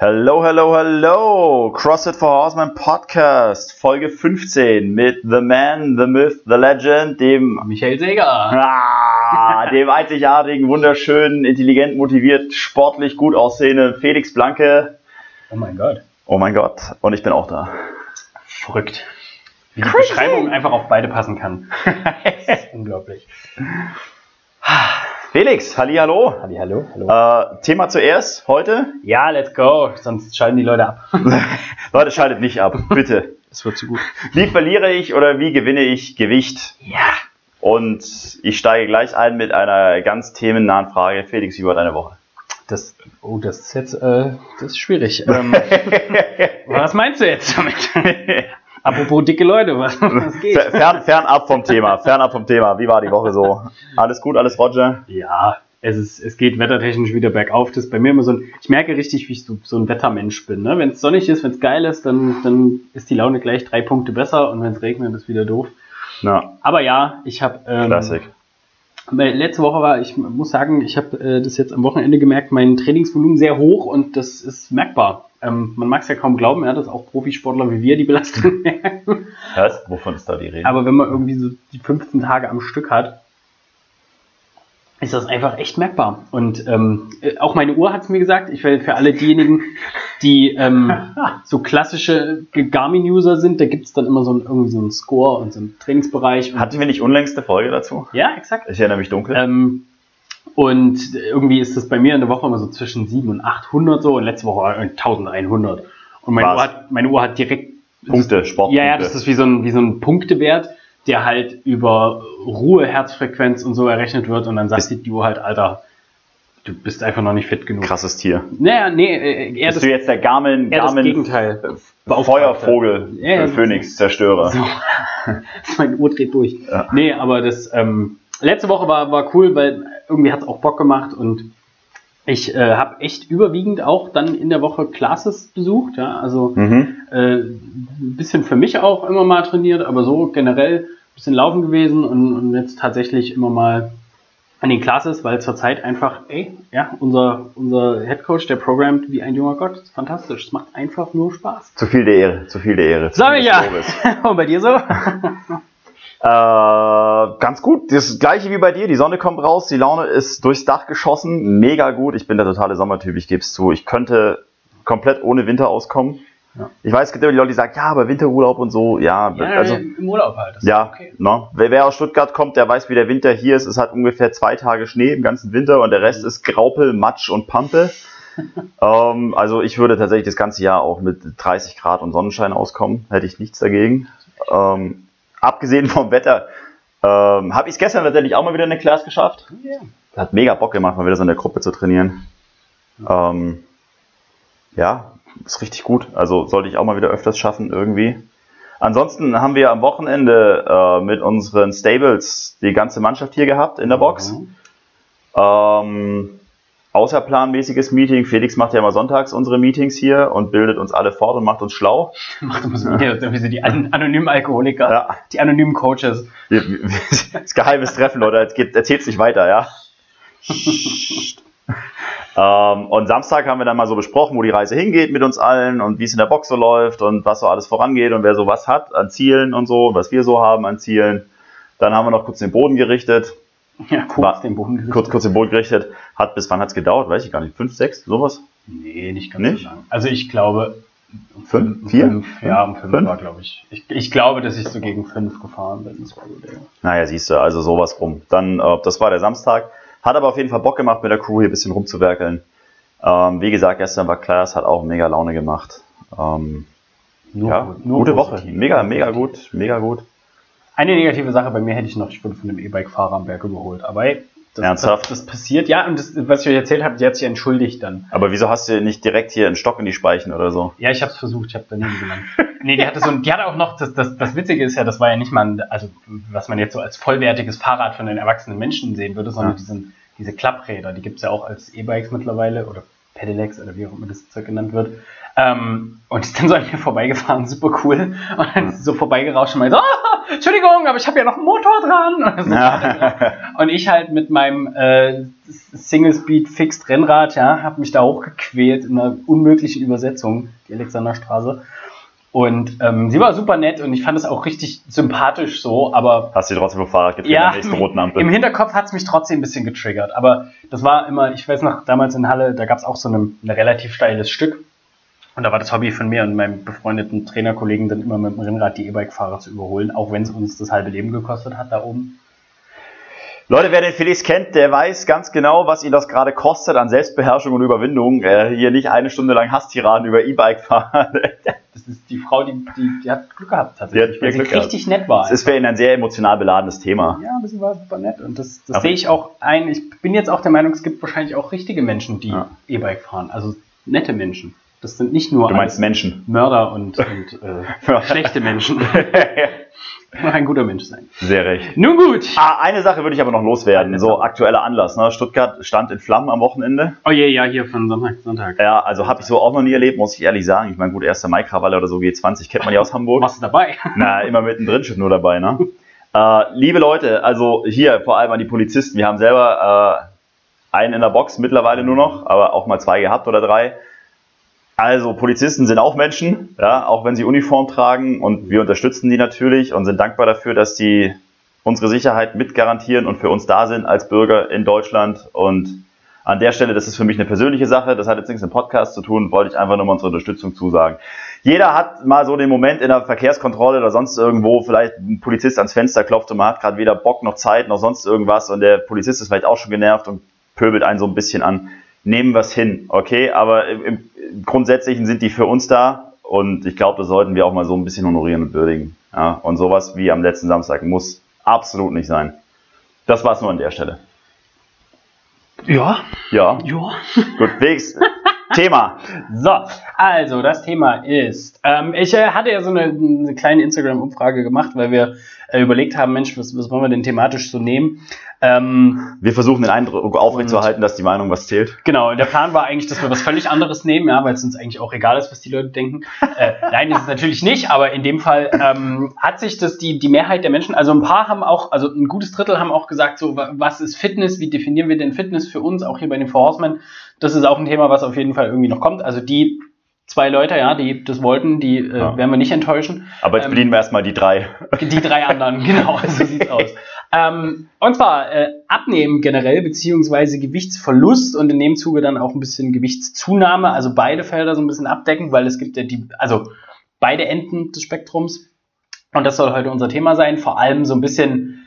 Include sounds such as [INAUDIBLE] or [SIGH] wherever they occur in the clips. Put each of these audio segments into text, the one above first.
Hello, hello, hello! CrossFit for Horseman Podcast, Folge 15 mit The Man, The Myth, The Legend, dem Michael Seger. Ah, [LAUGHS] dem einzigartigen, wunderschönen, intelligent, motiviert, sportlich gut aussehenden Felix Blanke. Oh mein Gott. Oh mein Gott, und ich bin auch da. Verrückt. Wie die Beschreibung einfach auf beide passen kann. [LAUGHS] Das ist unglaublich. Felix, hallo. Halli, hallo, hallo. Äh, Thema zuerst heute. Ja, let's go. Sonst schalten die Leute ab. [LAUGHS] Leute, schaltet nicht ab, bitte. [LAUGHS] Das wird zu gut. Wie verliere ich oder wie gewinne ich Gewicht? Ja. Und ich steige gleich ein mit einer ganz themennahen Frage. Felix, wie war deine Woche? Das, oh, das ist jetzt, äh, das ist schwierig. Ähm, [LAUGHS] was meinst du jetzt damit? Apropos dicke Leute, was, [LAUGHS] was geht? Fern, fernab vom Thema, fernab vom Thema. Wie war die Woche so? Alles gut, alles Roger? Ja, es, ist, es geht wettertechnisch wieder bergauf. Das ist bei mir immer so ein, ich merke richtig, wie ich so, so ein Wettermensch bin. Ne? Wenn es sonnig ist, wenn es geil ist, dann, dann ist die Laune gleich drei Punkte besser und wenn es regnet, ist wieder doof. Ja, Aber ja, ich habe ähm, Klassik. letzte Woche war, ich muss sagen, ich habe äh, das jetzt am Wochenende gemerkt, mein Trainingsvolumen sehr hoch und das ist merkbar. Ähm, man mag es ja kaum glauben, ja, dass auch Profisportler wie wir die Belastung [LAUGHS] merken. Was? Wovon ist da die Rede? Aber wenn man irgendwie so die 15 Tage am Stück hat, ist das einfach echt merkbar. Und ähm, äh, auch meine Uhr hat es mir gesagt. Ich will für alle diejenigen, die ähm, so klassische Garmin-User sind, da gibt es dann immer so ein, irgendwie so einen Score und so einen Trainingsbereich. Hatten wir nicht unlängste Folge dazu? ja, exakt. Ich erinnere mich dunkel. Ähm, und irgendwie ist das bei mir in der Woche immer so zwischen 700 und 800 so und letzte Woche war 1100. Und meine? Uhr, hat, meine Uhr hat direkt Punkte, Sportpunkte. ja, ja, das ist wie so ein, wie so ein Punktewert, der halt über Ruhe, Herzfrequenz und so errechnet wird und dann sagt die Uhr halt, Alter, du bist einfach noch nicht fit genug. Krasses Tier. Naja, nee, äh, eher Bist das, du jetzt der Garmin, Garmin Gegenteil. Feuervogel, Ja, ja, äh, Phoenix, Zerstörer? So. [LAUGHS] Meine Uhr dreht durch. Ja. Nee, aber das ähm, letzte Woche war, war cool, weil irgendwie hat es auch Bock gemacht und ich äh, habe echt überwiegend auch dann in der Woche Classes besucht. Ja? Also Mhm. äh, ein bisschen für mich auch immer mal trainiert, aber so generell ein bisschen laufen gewesen und, und jetzt tatsächlich immer mal an den Classes, weil zurzeit einfach, ey, ja, unser, unser Headcoach, der programmt wie ein junger Gott, ist fantastisch. Es macht einfach nur Spaß. Zu viel der Ehre, zu viel der Ehre. Sag ich ja. [LAUGHS] Und bei dir so? [LAUGHS] Äh, ganz gut. Das gleiche wie bei dir. Die Sonne kommt raus, die Laune ist durchs Dach geschossen. Mega gut. Ich bin der totale Sommertyp, ich gebe es zu. Ich könnte komplett ohne Winter auskommen. Ja. Ich weiß, es gibt immer die Leute, die sagen, ja, aber Winterurlaub und so, ja, also, im Urlaub halt. Ja, ist okay. ne? wer, wer aus Stuttgart kommt, der weiß, wie der Winter hier ist. Es hat ungefähr zwei Tage Schnee im ganzen Winter und der Rest ist Graupel, Matsch und Pampe. [LAUGHS] ähm, also ich würde tatsächlich das ganze Jahr auch mit 30 Grad und Sonnenschein auskommen. Hätte ich nichts dagegen. Ähm, abgesehen vom Wetter ähm, habe ich es gestern tatsächlich auch mal wieder in der Class geschafft. Ja. Hat mega Bock gemacht, mal wieder so in der Gruppe zu trainieren. Ähm, ja, ist richtig gut. Also sollte ich auch mal wieder öfters schaffen irgendwie. Ansonsten haben wir am Wochenende äh, mit unseren Stables die ganze Mannschaft hier gehabt in der Box. Mhm. Ähm, außerplanmäßiges Meeting. Felix macht ja immer sonntags unsere Meetings hier und bildet uns alle fort und macht uns schlau. [LAUGHS] Macht immer so ja. wie so die an anonymen Alkoholiker, Ja. die anonymen Coaches. Wir- wir- [LAUGHS] Das geheimes Treffen, Leute. Erzählt's nicht weiter, ja. [LAUGHS] ähm, und Samstag haben wir dann mal so besprochen, wo die Reise hingeht mit uns allen und wie es in der Box so läuft und was so alles vorangeht und wer so was hat an Zielen und so, was wir so haben an Zielen. Dann haben wir noch kurz den Boden gerichtet, Ja, kurz War- den Boden gerichtet. kurz, kurz den Boden gerichtet. Hat bis wann hat's gedauert? Weiß ich gar nicht. Fünf, sechs, sowas? Nee, nicht ganz Nicht? so lang. Also ich glaube, um Fünf? um Vier? Fünf, ja, um fünf, Fünf? war, glaube ich. ich. Ich glaube, dass ich so gegen fünf gefahren bin. Das war so der. Naja, siehst du, also sowas rum. Dann, äh, das war der Samstag. Hat aber auf jeden Fall Bock gemacht, mit der Crew hier ein bisschen rumzuwerkeln. Ähm, wie gesagt, gestern war Class, hat auch mega Laune gemacht. Ähm, Nur, ja, nur gute Woche. positiv. Mega, mega gut, mega gut. Eine negative Sache bei mir hätte ich noch, ich wurde von dem E-Bike-Fahrer am Berg überholt. Aber ey, das, Ernsthaft? Das, das passiert, ja, und das, was ich euch erzählt habe, die hat sich entschuldigt dann. Aber wieso hast du nicht direkt hier einen Stock in die Speichen oder so? Ja, ich habe es versucht, ich habe daneben gelangt. nee, die hatte so ein, die hatte auch noch, das, das, das Witzige ist ja, das war ja nicht mal, ein, also was man jetzt so als vollwertiges Fahrrad von den erwachsenen Menschen sehen würde, sondern Ja. diesen, diese Klappräder, die gibt's ja auch als E-Bikes mittlerweile oder Pedelecs oder wie auch immer das Zeug genannt wird. Ähm, und ist dann so an mir vorbeigefahren, super cool. Und dann ist sie so vorbeigerauscht und meinte, so, ah, Entschuldigung, aber ich habe ja noch einen Motor dran. [LAUGHS] Und, so Ja. und ich halt mit meinem äh, Single Speed Fixed Rennrad, ja, habe mich da hochgequält in einer unmöglichen Übersetzung, die Alexanderstraße. Und ähm, sie war super nett und ich fand es auch richtig sympathisch so, aber Hast du trotzdem vom Fahrrad getreten ja, nächsten roten Ampel? im Hinterkopf hat es mich trotzdem ein bisschen getriggert. Aber das war immer, ich weiß noch, damals in Halle, da gab es auch so eine, ein relativ steiles Stück. Und da war das Hobby von mir und meinem befreundeten Trainerkollegen dann immer mit dem Rennrad die E-Bike-Fahrer zu überholen, auch wenn es uns das halbe Leben gekostet hat da oben. Leute, wer den Felix kennt, der weiß ganz genau, was ihn das gerade kostet an Selbstbeherrschung und Überwindung. Äh, hier nicht eine Stunde lang Hasstiraden über E-Bike fahren. [LAUGHS] Das ist die Frau, die, die, die hat Glück gehabt tatsächlich, Die hat weil Glück gehabt. richtig nett war. Das ist für ihn ein sehr emotional beladenes Thema. ja, aber sie war super nett und das, das sehe ich auch ein. Ich bin jetzt auch der Meinung, es gibt wahrscheinlich auch richtige Menschen, die Ja. E-Bike fahren, also nette Menschen. Das sind nicht nur Du meinst Menschen. Mörder und, und [LAUGHS] äh, schlechte Menschen. [LAUGHS] Noch ein guter Mensch sein. Sehr recht. Nun gut. Ah, eine Sache würde ich aber noch loswerden. Eine So aktueller Anlass. Ne? Stuttgart stand in Flammen am Wochenende. Oh je, ja, hier von Sonntag, Sonntag. Ja, also habe ich so auch noch nie erlebt, muss ich ehrlich sagen. Ich meine, gut, 1. Mai-Krawalle oder so G20 kennt man ja aus Hamburg. Warst du dabei? Na, immer mittendrin steht nur dabei, ne? äh, liebe Leute, also hier vor allem an die Polizisten. Wir haben selber äh, einen in der Box mittlerweile nur noch, aber auch mal zwei gehabt oder drei. Also Polizisten sind auch Menschen, ja, auch wenn sie Uniform tragen und wir unterstützen die natürlich und sind dankbar dafür, dass die unsere Sicherheit mit garantieren und für uns da sind als Bürger in Deutschland. Und an der Stelle, das ist für mich eine persönliche Sache, das hat jetzt nichts mit dem Podcast zu tun, wollte ich einfach nur mal unsere Unterstützung zusagen. Jeder hat mal so den Moment in der Verkehrskontrolle oder sonst irgendwo, vielleicht ein Polizist ans Fenster klopft und man hat gerade weder Bock noch Zeit noch sonst irgendwas und der Polizist ist vielleicht auch schon genervt und pöbelt einen so ein bisschen an. Nehmen wir es hin, okay? Aber im, im Grundsätzlichen sind die für uns da und ich glaube, das sollten wir auch mal so ein bisschen honorieren und würdigen. Ja? Und sowas wie am letzten Samstag muss absolut nicht sein. Das war's nur an der Stelle. Ja, Ja, ja. [LAUGHS] gut, Felix, Thema. So, also das Thema ist, ähm, ich äh, hatte ja so eine, eine kleine Instagram-Umfrage gemacht, weil wir äh, überlegt haben, Mensch, was, was wollen wir denn thematisch so nehmen? Ähm, Wir versuchen den Eindruck aufrechtzuerhalten, dass die Meinung was zählt. genau, der Plan war eigentlich, dass wir was völlig anderes nehmen, ja, weil es uns eigentlich auch egal ist, was die Leute denken. Äh, nein, ist es natürlich nicht, aber in dem Fall ähm, hat sich das die, die Mehrheit der Menschen, also ein paar haben auch, also ein gutes Drittel haben auch gesagt, so, wa- was ist Fitness, wie definieren wir denn Fitness für uns, auch hier bei den Four Horsemen. Das ist auch ein Thema, was auf jeden Fall irgendwie noch kommt. Also die zwei Leute, ja, die das wollten, die äh, Ja. werden wir nicht enttäuschen. Aber jetzt Ähm, bedienen wir erstmal die drei. Die drei anderen, [LAUGHS] genau, so sieht's [LAUGHS] aus. Ähm, und zwar äh, Abnehmen generell, beziehungsweise Gewichtsverlust und in dem Zuge dann auch ein bisschen Gewichtszunahme, also beide Felder so ein bisschen abdecken, weil es gibt ja die, also beide Enden des Spektrums. Und das soll heute unser Thema sein, vor allem so ein bisschen,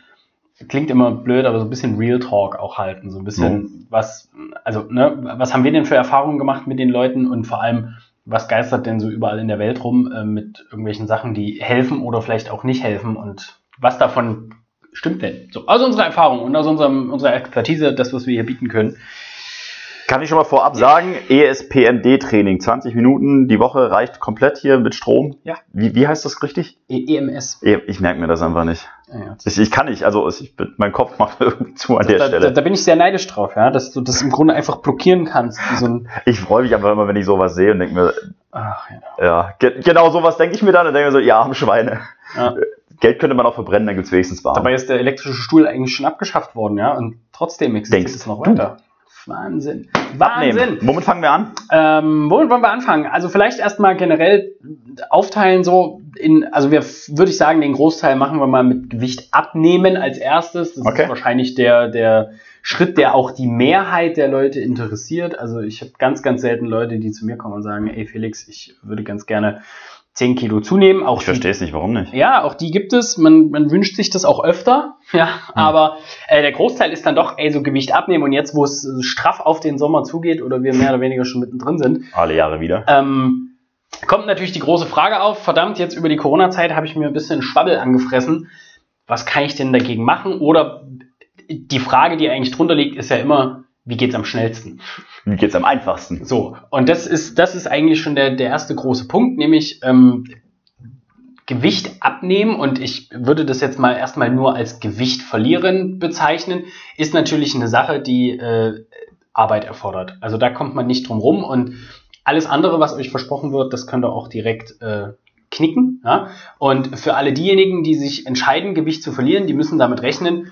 klingt immer blöd, aber so ein bisschen Real Talk auch halten, so ein bisschen, was, also, ne, was haben wir denn für Erfahrungen gemacht mit den Leuten und vor allem, was geistert denn so überall in der Welt rum äh, mit irgendwelchen Sachen, die helfen oder vielleicht auch nicht helfen und was davon stimmt denn? So, aus unserer Erfahrung und aus unserem, unserer Expertise, das, was wir hier bieten können. Kann ich schon mal vorab sagen, E ESPMD-Training, 20 Minuten die Woche reicht komplett hier mit Strom. Ja. Wie, wie heißt das richtig? E EMS. E- Ich merke mir das einfach nicht. Ja, ja. Ich, ich kann nicht, also ich, mein Kopf macht [LAUGHS] irgendwie zu an der Da, da, Stelle. da bin ich sehr neidisch drauf, ja, dass du das im Grunde einfach blockieren kannst. So [LAUGHS] Ich freue mich einfach immer, wenn ich sowas sehe und denke mir, ach, ja. ja, ge genau sowas denke ich mir dann und denke mir so, ja, Schweine. Ja. Geld könnte man auch verbrennen, dann gibt es wenigstens warm. Dabei ist der elektrische Stuhl eigentlich schon abgeschafft worden, ja, und trotzdem existiert Denkst es noch du? weiter. Wahnsinn. Wahnsinn. Abnehmen. Womit fangen wir an? Ähm, womit wollen wir anfangen? Also vielleicht erstmal generell aufteilen so in, also wir würde ich sagen, den Großteil machen wir mal mit Gewicht abnehmen als erstes. Das Okay. ist wahrscheinlich der, der Schritt, der auch die Mehrheit der Leute interessiert. Also ich habe ganz, ganz selten Leute, die zu mir kommen und sagen, ey Felix, ich würde ganz gerne 10 Kilo zunehmen. Auch Ich verstehe es nicht, warum nicht? ja, auch die gibt es. Man, man wünscht sich das auch öfter. [LAUGHS] Ja, aber äh, der Großteil ist dann doch, ey, so Gewicht abnehmen. Und jetzt, wo es äh, straff auf den Sommer zugeht oder wir mehr oder weniger schon mittendrin sind, Alle Jahre wieder. ähm, kommt natürlich die große Frage auf. Verdammt, jetzt über die Corona-Zeit habe ich mir ein bisschen Schwabbel angefressen. Was kann ich denn dagegen machen? Oder die Frage, die eigentlich drunter liegt, ist ja immer, wie geht's am schnellsten? Wie geht's am einfachsten? So, und das ist, das ist eigentlich schon der, der erste große Punkt, nämlich ähm, Gewicht abnehmen und ich würde das jetzt mal erstmal nur als Gewicht verlieren bezeichnen, ist natürlich eine Sache, die äh, Arbeit erfordert. Also da kommt man nicht drum rum und alles andere, was euch versprochen wird, das könnt ihr auch direkt äh, knicken. Ja? Und für alle diejenigen, die sich entscheiden, Gewicht zu verlieren, die müssen damit rechnen,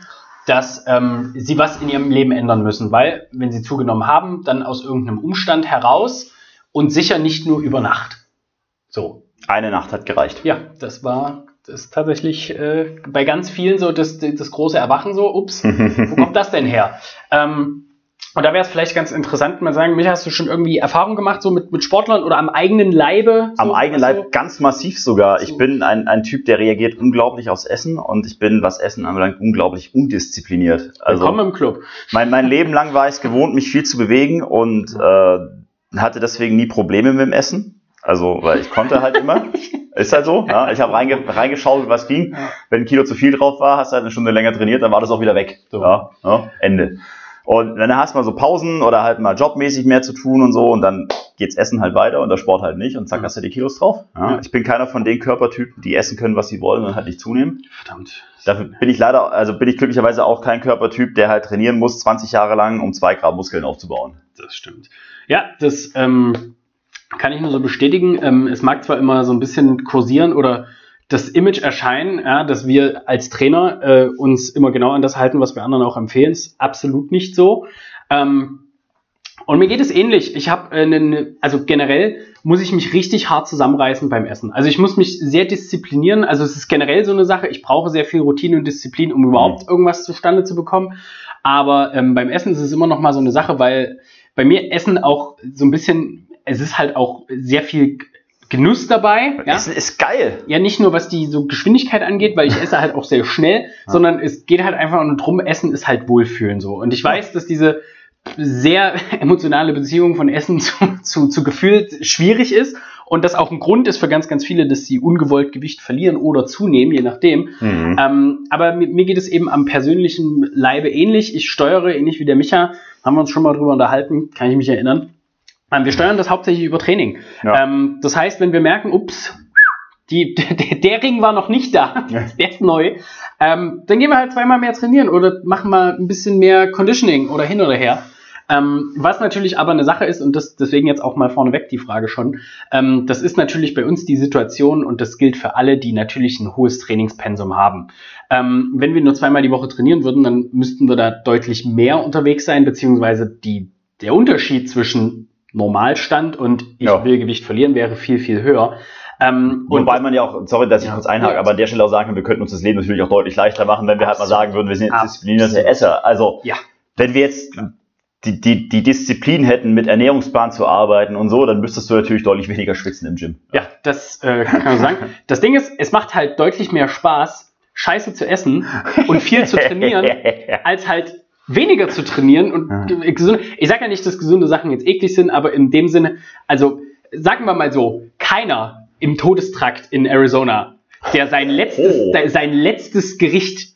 dass ähm, sie was in ihrem Leben ändern müssen, weil wenn sie zugenommen haben, dann aus irgendeinem Umstand heraus und sicher nicht nur über Nacht. So. Eine Nacht hat gereicht. Ja, das war das ist tatsächlich äh, bei ganz vielen so das, das große Erwachen so, ups, wo kommt das denn her? Ähm, und da wäre es vielleicht ganz interessant, mal sagen, Micha, hast du schon irgendwie Erfahrung gemacht, so mit, mit Sportlern oder am eigenen Leibe? So, am eigenen Leib so? ganz massiv sogar. Ich bin ein, ein Typ, der reagiert unglaublich aufs Essen und ich bin, was Essen anbelangt, unglaublich undiszipliniert. Also, Willkommen im Club. Mein, mein Leben lang war ich es gewohnt, mich viel zu bewegen und äh, hatte deswegen nie Probleme mit dem Essen. Also, weil ich konnte halt immer. [LAUGHS] Ist halt so. Ja? Ich habe reinge reingeschaut, was ging. Wenn ein Kilo zu viel drauf war, hast du halt eine Stunde länger trainiert, dann war das auch wieder weg. So. Ja? Ja? Ende. Und dann hast du mal so Pausen oder halt mal jobmäßig mehr zu tun und so und dann geht's Essen halt weiter und der Sport halt nicht und zack, hast du die Kilos drauf. Ja. Ich bin keiner von den Körpertypen, die essen können, was sie wollen und halt nicht zunehmen. Verdammt. Dafür bin ich leider, also bin ich glücklicherweise auch kein Körpertyp, der halt trainieren muss, 20 Jahre lang, um zwei Grad Muskeln aufzubauen. Das stimmt. Ja, das ähm, kann ich nur so bestätigen. Ähm, es mag zwar immer so ein bisschen kursieren oder das Image erscheinen, ja, dass wir als Trainer äh, uns immer genau an das halten, was wir anderen auch empfehlen, ist absolut nicht so. Ähm, und mir geht es ähnlich. Ich habe äh, also generell muss ich mich richtig hart zusammenreißen beim Essen. Also ich muss mich sehr disziplinieren. Also es ist generell so eine Sache. Ich brauche sehr viel Routine und Disziplin, um überhaupt mhm. irgendwas zustande zu bekommen. Aber ähm, beim Essen ist es immer noch mal so eine Sache, weil bei mir Essen auch so ein bisschen, es ist halt auch sehr viel Genuss dabei. Ja? Essen ist geil. Ja, nicht nur was die so Geschwindigkeit angeht, weil ich esse halt auch sehr schnell, ja. [LAUGHS] sondern es geht halt einfach nur drum, Essen ist halt Wohlfühlen so. Und ich weiß, dass diese sehr [LAUGHS] emotionale Beziehung von Essen [LAUGHS] zu, zu, zu Gefühl schwierig ist und das auch ein Grund ist für ganz, ganz viele, dass sie ungewollt Gewicht verlieren oder zunehmen, je nachdem. Mhm. Ähm, aber mir, mir, geht es eben am persönlichen Leibe ähnlich. Ich steuere ähnlich wie der Micha, haben wir uns schon mal drüber unterhalten, kann ich mich erinnern. Ähm, wir steuern das hauptsächlich über Training. Ja. Ähm, das heißt, wenn wir merken, ups, die, [LAUGHS] der, der Ring war noch nicht da, ja. [LAUGHS] der ist neu, ähm, dann gehen wir halt zweimal mehr trainieren oder machen mal ein bisschen mehr Conditioning oder hin oder her. Ähm, was natürlich aber eine Sache ist, und das, deswegen jetzt auch mal vorneweg die Frage schon, ähm, das ist natürlich bei uns die Situation und das gilt für alle, die natürlich ein hohes Trainingspensum haben. Ähm, wenn wir nur zweimal die Woche trainieren würden, dann müssten wir da deutlich mehr unterwegs sein, beziehungsweise die, der Unterschied zwischen Normalstand und ich ja. will Gewicht verlieren, wäre viel, viel höher. Ähm, Wobei man ja auch, sorry, dass ich ja, kurz einhake, ja. aber an der Stelle auch sagen kann, wir könnten uns das Leben natürlich auch deutlich leichter machen, wenn wir halt mal sagen würden, wir sind jetzt disziplinierte Esser. Also, ja. wenn wir jetzt die, die, die Disziplin hätten, mit Ernährungsplan zu arbeiten und so, dann müsstest du natürlich deutlich weniger schwitzen im Gym. Ja, das äh, kann man sagen. [LAUGHS] Das Ding ist, es macht halt deutlich mehr Spaß, Scheiße zu essen und viel zu trainieren, [LAUGHS] als halt weniger zu trainieren und ja. gesunde. Ich sage ja nicht, dass gesunde Sachen jetzt eklig sind, aber in dem Sinne, also sagen wir mal so, keiner im Todestrakt in Arizona, der sein letztes, oh. sein letztes Gericht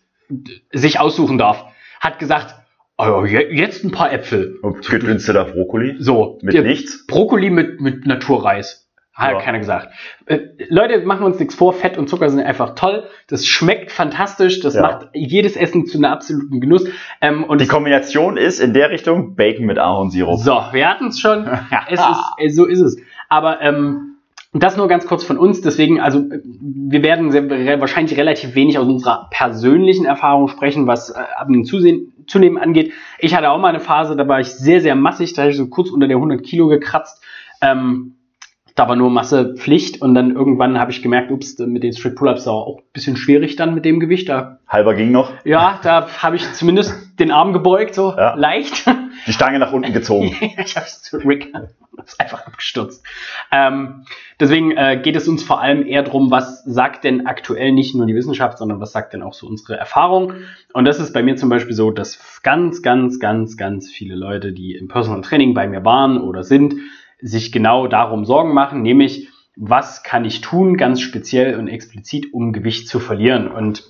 sich aussuchen darf, hat gesagt, oh, jetzt ein paar Äpfel. Und du da Brokkoli? So. Mit nichts? Brokkoli mit, mit Naturreis. Hat ja. keiner gesagt. Äh, Leute, machen uns nichts vor, Fett und Zucker sind einfach toll. Das schmeckt fantastisch, das ja. macht jedes Essen zu einem absoluten Genuss. Ähm, und Die Kombination ist in der Richtung Bacon mit Ahornsirup. So, wir hatten es schon. [LAUGHS] es ist, äh, so ist es. Aber ähm, das nur ganz kurz von uns. Deswegen, also wir werden sehr, wahrscheinlich relativ wenig aus unserer persönlichen Erfahrung sprechen, was äh, Abnehmen zusehen, zunehmen angeht. Ich hatte auch mal eine Phase, da war ich sehr, sehr massig, da habe ich so kurz unter der 100 Kilo gekratzt. Ähm, da war nur Masse Pflicht und dann irgendwann habe ich gemerkt, ups, mit den Straight Pull-Ups war auch ein bisschen schwierig dann mit dem Gewicht. Da, Halber ging noch? Ja, da habe ich zumindest den Arm gebeugt, so ja. leicht. Die Stange nach unten gezogen. [LAUGHS] ich habe es zu Rick ist [LAUGHS] einfach abgestürzt. Ähm, deswegen äh, geht es uns vor allem eher darum, was sagt denn aktuell nicht nur die Wissenschaft, sondern was sagt denn auch so unsere Erfahrung. Und das ist bei mir zum Beispiel so, dass ganz, ganz, ganz, ganz viele Leute, die im Personal Training bei mir waren oder sind, sich genau darum Sorgen machen, nämlich was kann ich tun, ganz speziell und explizit, um Gewicht zu verlieren. Und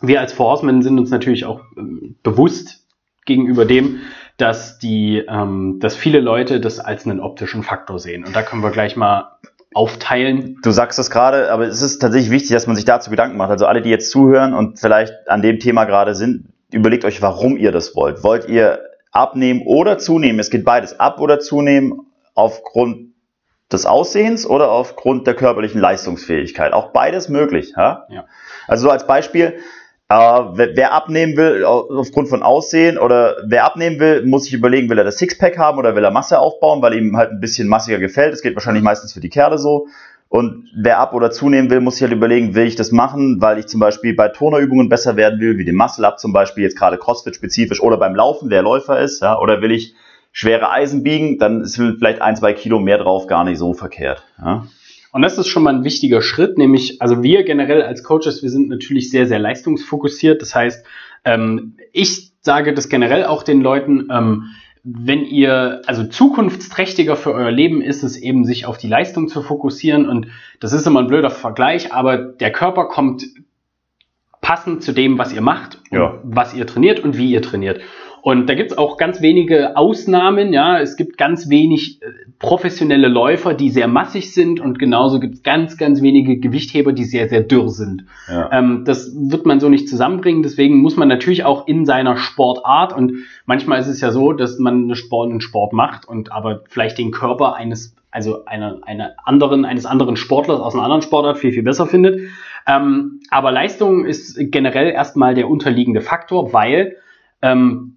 wir als Four sind uns natürlich auch ähm, bewusst gegenüber dem, dass die, ähm, dass viele Leute das als einen optischen Faktor sehen. Und da können wir gleich mal aufteilen. Du sagst das gerade, aber es ist tatsächlich wichtig, dass man sich dazu Gedanken macht. Also alle, die jetzt zuhören und vielleicht an dem Thema gerade sind, überlegt euch, warum ihr das wollt. Wollt ihr abnehmen oder zunehmen? Es geht beides, ab oder zunehmen aufgrund des Aussehens oder aufgrund der körperlichen Leistungsfähigkeit. Auch beides möglich. Ja? ja. Also so als Beispiel, äh, wer, wer, abnehmen will aufgrund von Aussehen oder wer abnehmen will, muss sich überlegen, will er das Sixpack haben oder will er Masse aufbauen, weil ihm halt ein bisschen massiger gefällt. Das geht wahrscheinlich meistens für die Kerle so. Und wer ab- oder zunehmen will, muss sich halt überlegen, will ich das machen, weil ich zum Beispiel bei Turnerübungen besser werden will, wie dem Muscle-Up zum Beispiel, jetzt gerade Crossfit-spezifisch, oder beim Laufen, wer Läufer ist, ja, oder will ich schwere Eisen biegen, dann ist vielleicht ein, zwei Kilo mehr drauf gar nicht so verkehrt. Ja. Und das ist schon mal ein wichtiger Schritt, nämlich, also wir generell als Coaches, wir sind natürlich sehr, sehr leistungsfokussiert. Das heißt, ähm, ich sage das generell auch den Leuten, ähm, wenn ihr, also zukunftsträchtiger für euer Leben ist es eben, sich auf die Leistung zu fokussieren. Und das ist immer ein blöder Vergleich, aber der Körper kommt passend zu dem, was ihr macht, ja. was ihr trainiert und wie ihr trainiert. Und da gibt es auch ganz wenige Ausnahmen, ja. Es gibt ganz wenig äh, professionelle Läufer, die sehr massig sind und genauso gibt es ganz, ganz wenige Gewichtheber, die sehr, sehr dürr sind. Ja. Ähm, das wird man so nicht zusammenbringen. Deswegen muss man natürlich auch in seiner Sportart und manchmal ist es ja so, dass man eine Sport, einen Sport macht und aber vielleicht den Körper eines also einer eine anderen, eines anderen Sportlers aus einer anderen Sportart viel, viel besser findet. Ähm, aber Leistung ist generell erstmal der unterliegende Faktor, weil ähm,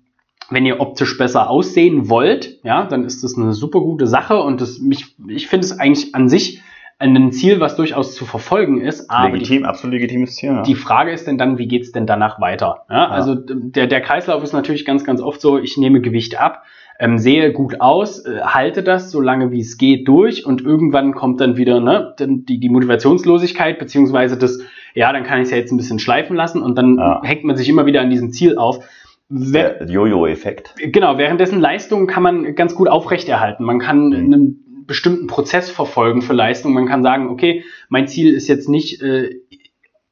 wenn ihr optisch besser aussehen wollt, ja, dann ist das eine super gute Sache und das, mich, ich finde es eigentlich an sich ein Ziel, was durchaus zu verfolgen ist. Aber Legitim, die, absolut legitimes Ziel. Ja. Die Frage ist denn dann, wie geht's denn danach weiter? Ja, ja. Also der, der Kreislauf ist natürlich ganz, ganz oft so, ich nehme Gewicht ab, ähm, sehe gut aus, äh, halte das so lange wie es geht durch und irgendwann kommt dann wieder ne, die, die Motivationslosigkeit, beziehungsweise das, ja, dann kann ich es ja jetzt ein bisschen schleifen lassen und dann hängt man sich immer wieder an diesem Ziel auf. Der Jojo-Effekt. Genau, währenddessen Leistungen kann man ganz gut aufrechterhalten. Man kann mhm. einen bestimmten Prozess verfolgen für Leistung. Man kann sagen, okay, mein Ziel ist jetzt nicht äh,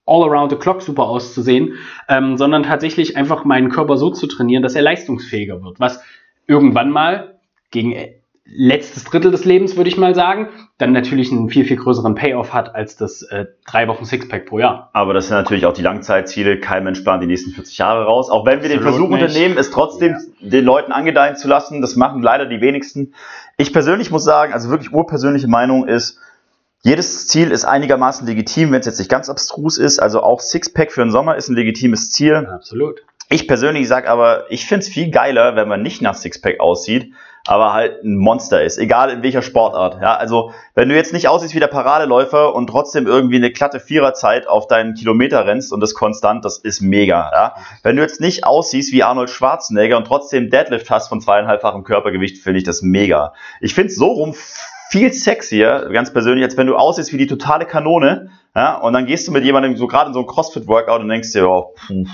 all around the clock super auszusehen, ähm, sondern tatsächlich einfach meinen Körper so zu trainieren, dass er leistungsfähiger wird. Was irgendwann mal gegen letztes Drittel des Lebens, würde ich mal sagen, dann natürlich einen viel, viel größeren Payoff hat als das äh, drei Wochen Sixpack pro Jahr. Aber das sind natürlich auch die Langzeitziele. Kein Mensch plant die nächsten 40 Jahre raus. Auch wenn wir Absolut den Versuch nicht. unternehmen, es trotzdem ja. den Leuten angedeihen zu lassen, das machen leider die wenigsten. Ich persönlich muss sagen, also wirklich urpersönliche Meinung ist, jedes Ziel ist einigermaßen legitim, wenn es jetzt nicht ganz abstrus ist. Also auch Sixpack für den Sommer ist ein legitimes Ziel. Absolut. Ich persönlich sage aber, ich finde es viel geiler, wenn man nicht nach Sixpack aussieht, aber halt ein Monster ist, egal in welcher Sportart. Ja, also wenn du jetzt nicht aussiehst wie der Paradeläufer und trotzdem irgendwie eine glatte Viererzeit auf deinen Kilometer rennst und das konstant, das ist mega. Ja? Wenn du jetzt nicht aussiehst wie Arnold Schwarzenegger und trotzdem Deadlift hast von zweieinhalbfachem Körpergewicht, finde ich das mega. Ich finde es so rum viel sexier, ganz persönlich, als wenn du aussiehst wie die totale Kanone, ja, und dann gehst du mit jemandem so gerade in so ein Crossfit-Workout und denkst dir, oh, puh,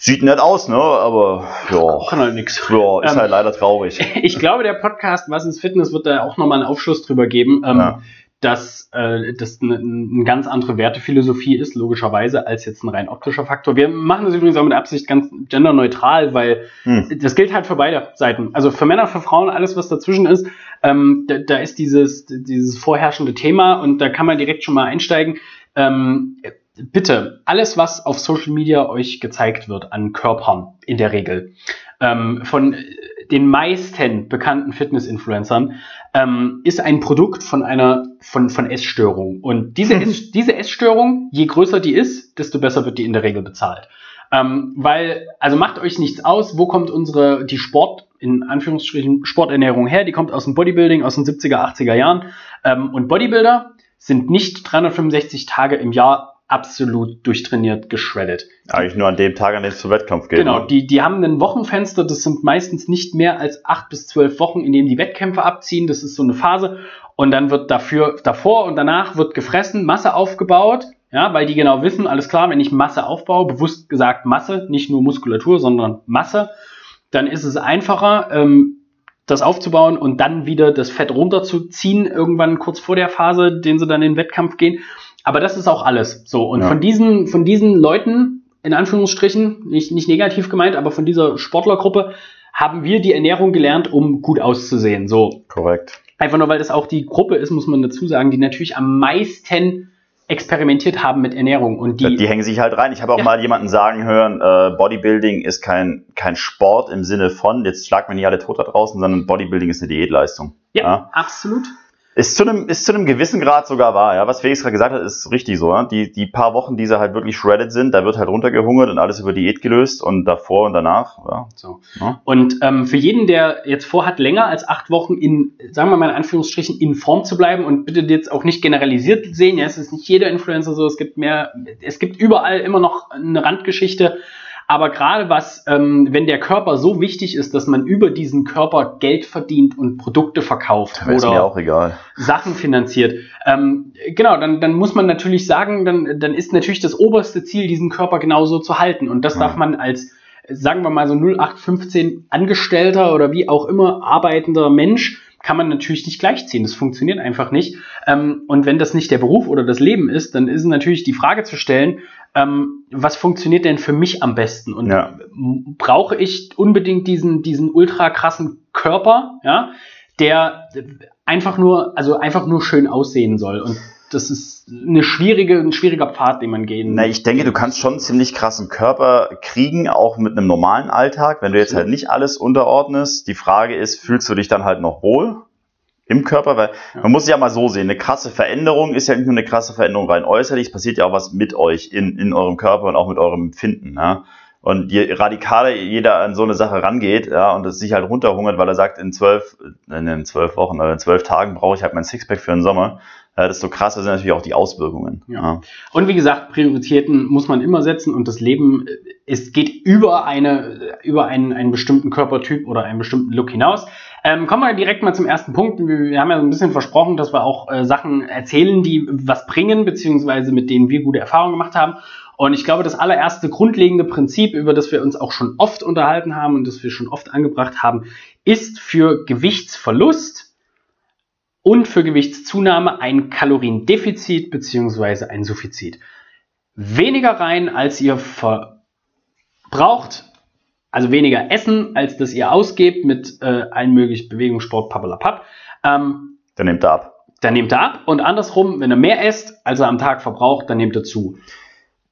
Sieht nett aus, ne? Aber ja. Kann halt nichts. Ja, ist ähm, halt leider traurig. [LAUGHS] Ich glaube, der Podcast Was ist Fitness wird da auch nochmal einen Aufschluss drüber geben, ähm, ja. dass äh, das eine, eine ganz andere Wertephilosophie ist, logischerweise, als jetzt ein rein optischer Faktor. Wir machen das übrigens auch mit Absicht ganz genderneutral, weil hm. das gilt halt für beide Seiten. Also für Männer, für Frauen, alles, was dazwischen ist. Ähm, da, da ist dieses, dieses vorherrschende Thema und da kann man direkt schon mal einsteigen. Ähm, bitte, alles, was auf Social Media euch gezeigt wird an Körpern in der Regel, ähm, von den meisten bekannten Fitness-Influencern, ähm, ist ein Produkt von einer von, von Essstörung. Und diese, mhm. Ess, diese Essstörung, je größer die ist, desto besser wird die in der Regel bezahlt. Ähm, weil, also macht euch nichts aus, wo kommt unsere, die Sport, in Anführungsstrichen, Sporternährung her? Die kommt aus dem Bodybuilding, aus den 70er, 80er Jahren. Ähm, und Bodybuilder sind nicht 365 Tage im Jahr absolut durchtrainiert, geschreddet. Eigentlich nur an dem Tag, an dem es zum Wettkampf geht. Genau, ne? die, die haben ein Wochenfenster, das sind meistens nicht mehr als acht bis zwölf Wochen, in denen die Wettkämpfe abziehen. Das ist so eine Phase. Und dann wird dafür, davor und danach wird gefressen, Masse aufgebaut. Ja, weil die genau wissen, alles klar, wenn ich Masse aufbaue, bewusst gesagt Masse, nicht nur Muskulatur, sondern Masse, dann ist es einfacher, ähm, das aufzubauen und dann wieder das Fett runterzuziehen, irgendwann kurz vor der Phase, den sie dann in den Wettkampf gehen. Aber das ist auch alles. So. Und ja. von diesen, von diesen Leuten, in Anführungsstrichen, nicht, nicht negativ gemeint, aber von dieser Sportlergruppe, haben wir die Ernährung gelernt, um gut auszusehen. So. Korrekt. Einfach nur, weil das auch die Gruppe ist, muss man dazu sagen, die natürlich am meisten experimentiert haben mit Ernährung und die, die hängen sich halt rein. Ich habe auch ja. mal jemanden sagen hören, äh, Bodybuilding ist kein kein Sport im Sinne von jetzt schlag mir nicht alle tot da draußen, sondern Bodybuilding ist eine Diätleistung. Ja, ja? absolut Ist zu einem, ist zu einem gewissen Grad sogar wahr, ja. Was Felix gerade gesagt hat, ist richtig so. Ja? Die, die paar Wochen, die sie halt wirklich shredded sind, da wird halt runtergehungert und alles über Diät gelöst und davor und danach, ja. So. Ja. Und ähm, für jeden, der jetzt vorhat, länger als acht Wochen in, sagen wir mal in Anführungsstrichen, in Form zu bleiben und bitte jetzt auch nicht generalisiert sehen, ja, es ist nicht jeder Influencer so, es gibt mehr, es gibt überall immer noch eine Randgeschichte aber gerade was, ähm, wenn der Körper so wichtig ist, dass man über diesen Körper Geld verdient und Produkte verkauft oder Sachen finanziert, ähm, genau, dann, dann muss man natürlich sagen, dann, dann ist natürlich das oberste Ziel, diesen Körper genauso zu halten. Und das ja. darf man als, sagen wir mal so 0815 Angestellter oder wie auch immer arbeitender Mensch kann man natürlich nicht gleichziehen. Das funktioniert einfach nicht. Ähm, und wenn das nicht der Beruf oder das Leben ist, dann ist natürlich die Frage zu stellen, ähm, was funktioniert denn für mich am besten? Und ja. brauche ich unbedingt diesen, diesen ultra krassen Körper, ja, der einfach nur, also einfach nur schön aussehen soll. Und das ist eine schwierige, ein schwieriger Pfad, den man gehen. Na, ich denke, du kannst schon einen ziemlich krassen Körper kriegen, auch mit einem normalen Alltag, wenn du jetzt halt nicht alles unterordnest. Die Frage ist, fühlst du dich dann halt noch wohl? im Körper, weil ja. man muss sich ja mal so sehen, eine krasse Veränderung ist ja nicht nur eine krasse Veränderung rein äußerlich, es passiert ja auch was mit euch in, in eurem Körper und auch mit eurem Empfinden. Ja? Und je radikaler jeder an so eine Sache rangeht, ja, und es sich halt runterhungert, weil er sagt, in zwölf, in zwölf Wochen oder in zwölf Tagen brauche ich halt mein Sixpack für den Sommer, ja, desto krasser sind natürlich auch die Auswirkungen. Ja. ja. Und wie gesagt, Prioritäten muss man immer setzen und das Leben es geht über eine, über einen, einen bestimmten Körpertyp oder einen bestimmten Look hinaus. Ähm, kommen wir direkt mal zum ersten Punkt. Wir, wir haben ja ein bisschen versprochen, dass wir auch äh, Sachen erzählen, die was bringen, beziehungsweise mit denen wir gute Erfahrungen gemacht haben. Und ich glaube, das allererste grundlegende Prinzip, über das wir uns auch schon oft unterhalten haben und das wir schon oft angebracht haben, ist für Gewichtsverlust und für Gewichtszunahme ein Kaloriendefizit beziehungsweise ein Suffizit. Weniger rein, als ihr verbraucht, also weniger essen, als das ihr ausgebt mit äh, allen möglichen Bewegungssport, pappelapapp. Ähm, dann nehmt er ab. Dann nehmt er ab und andersrum, wenn er mehr esst, als er am Tag verbraucht, dann nehmt er zu.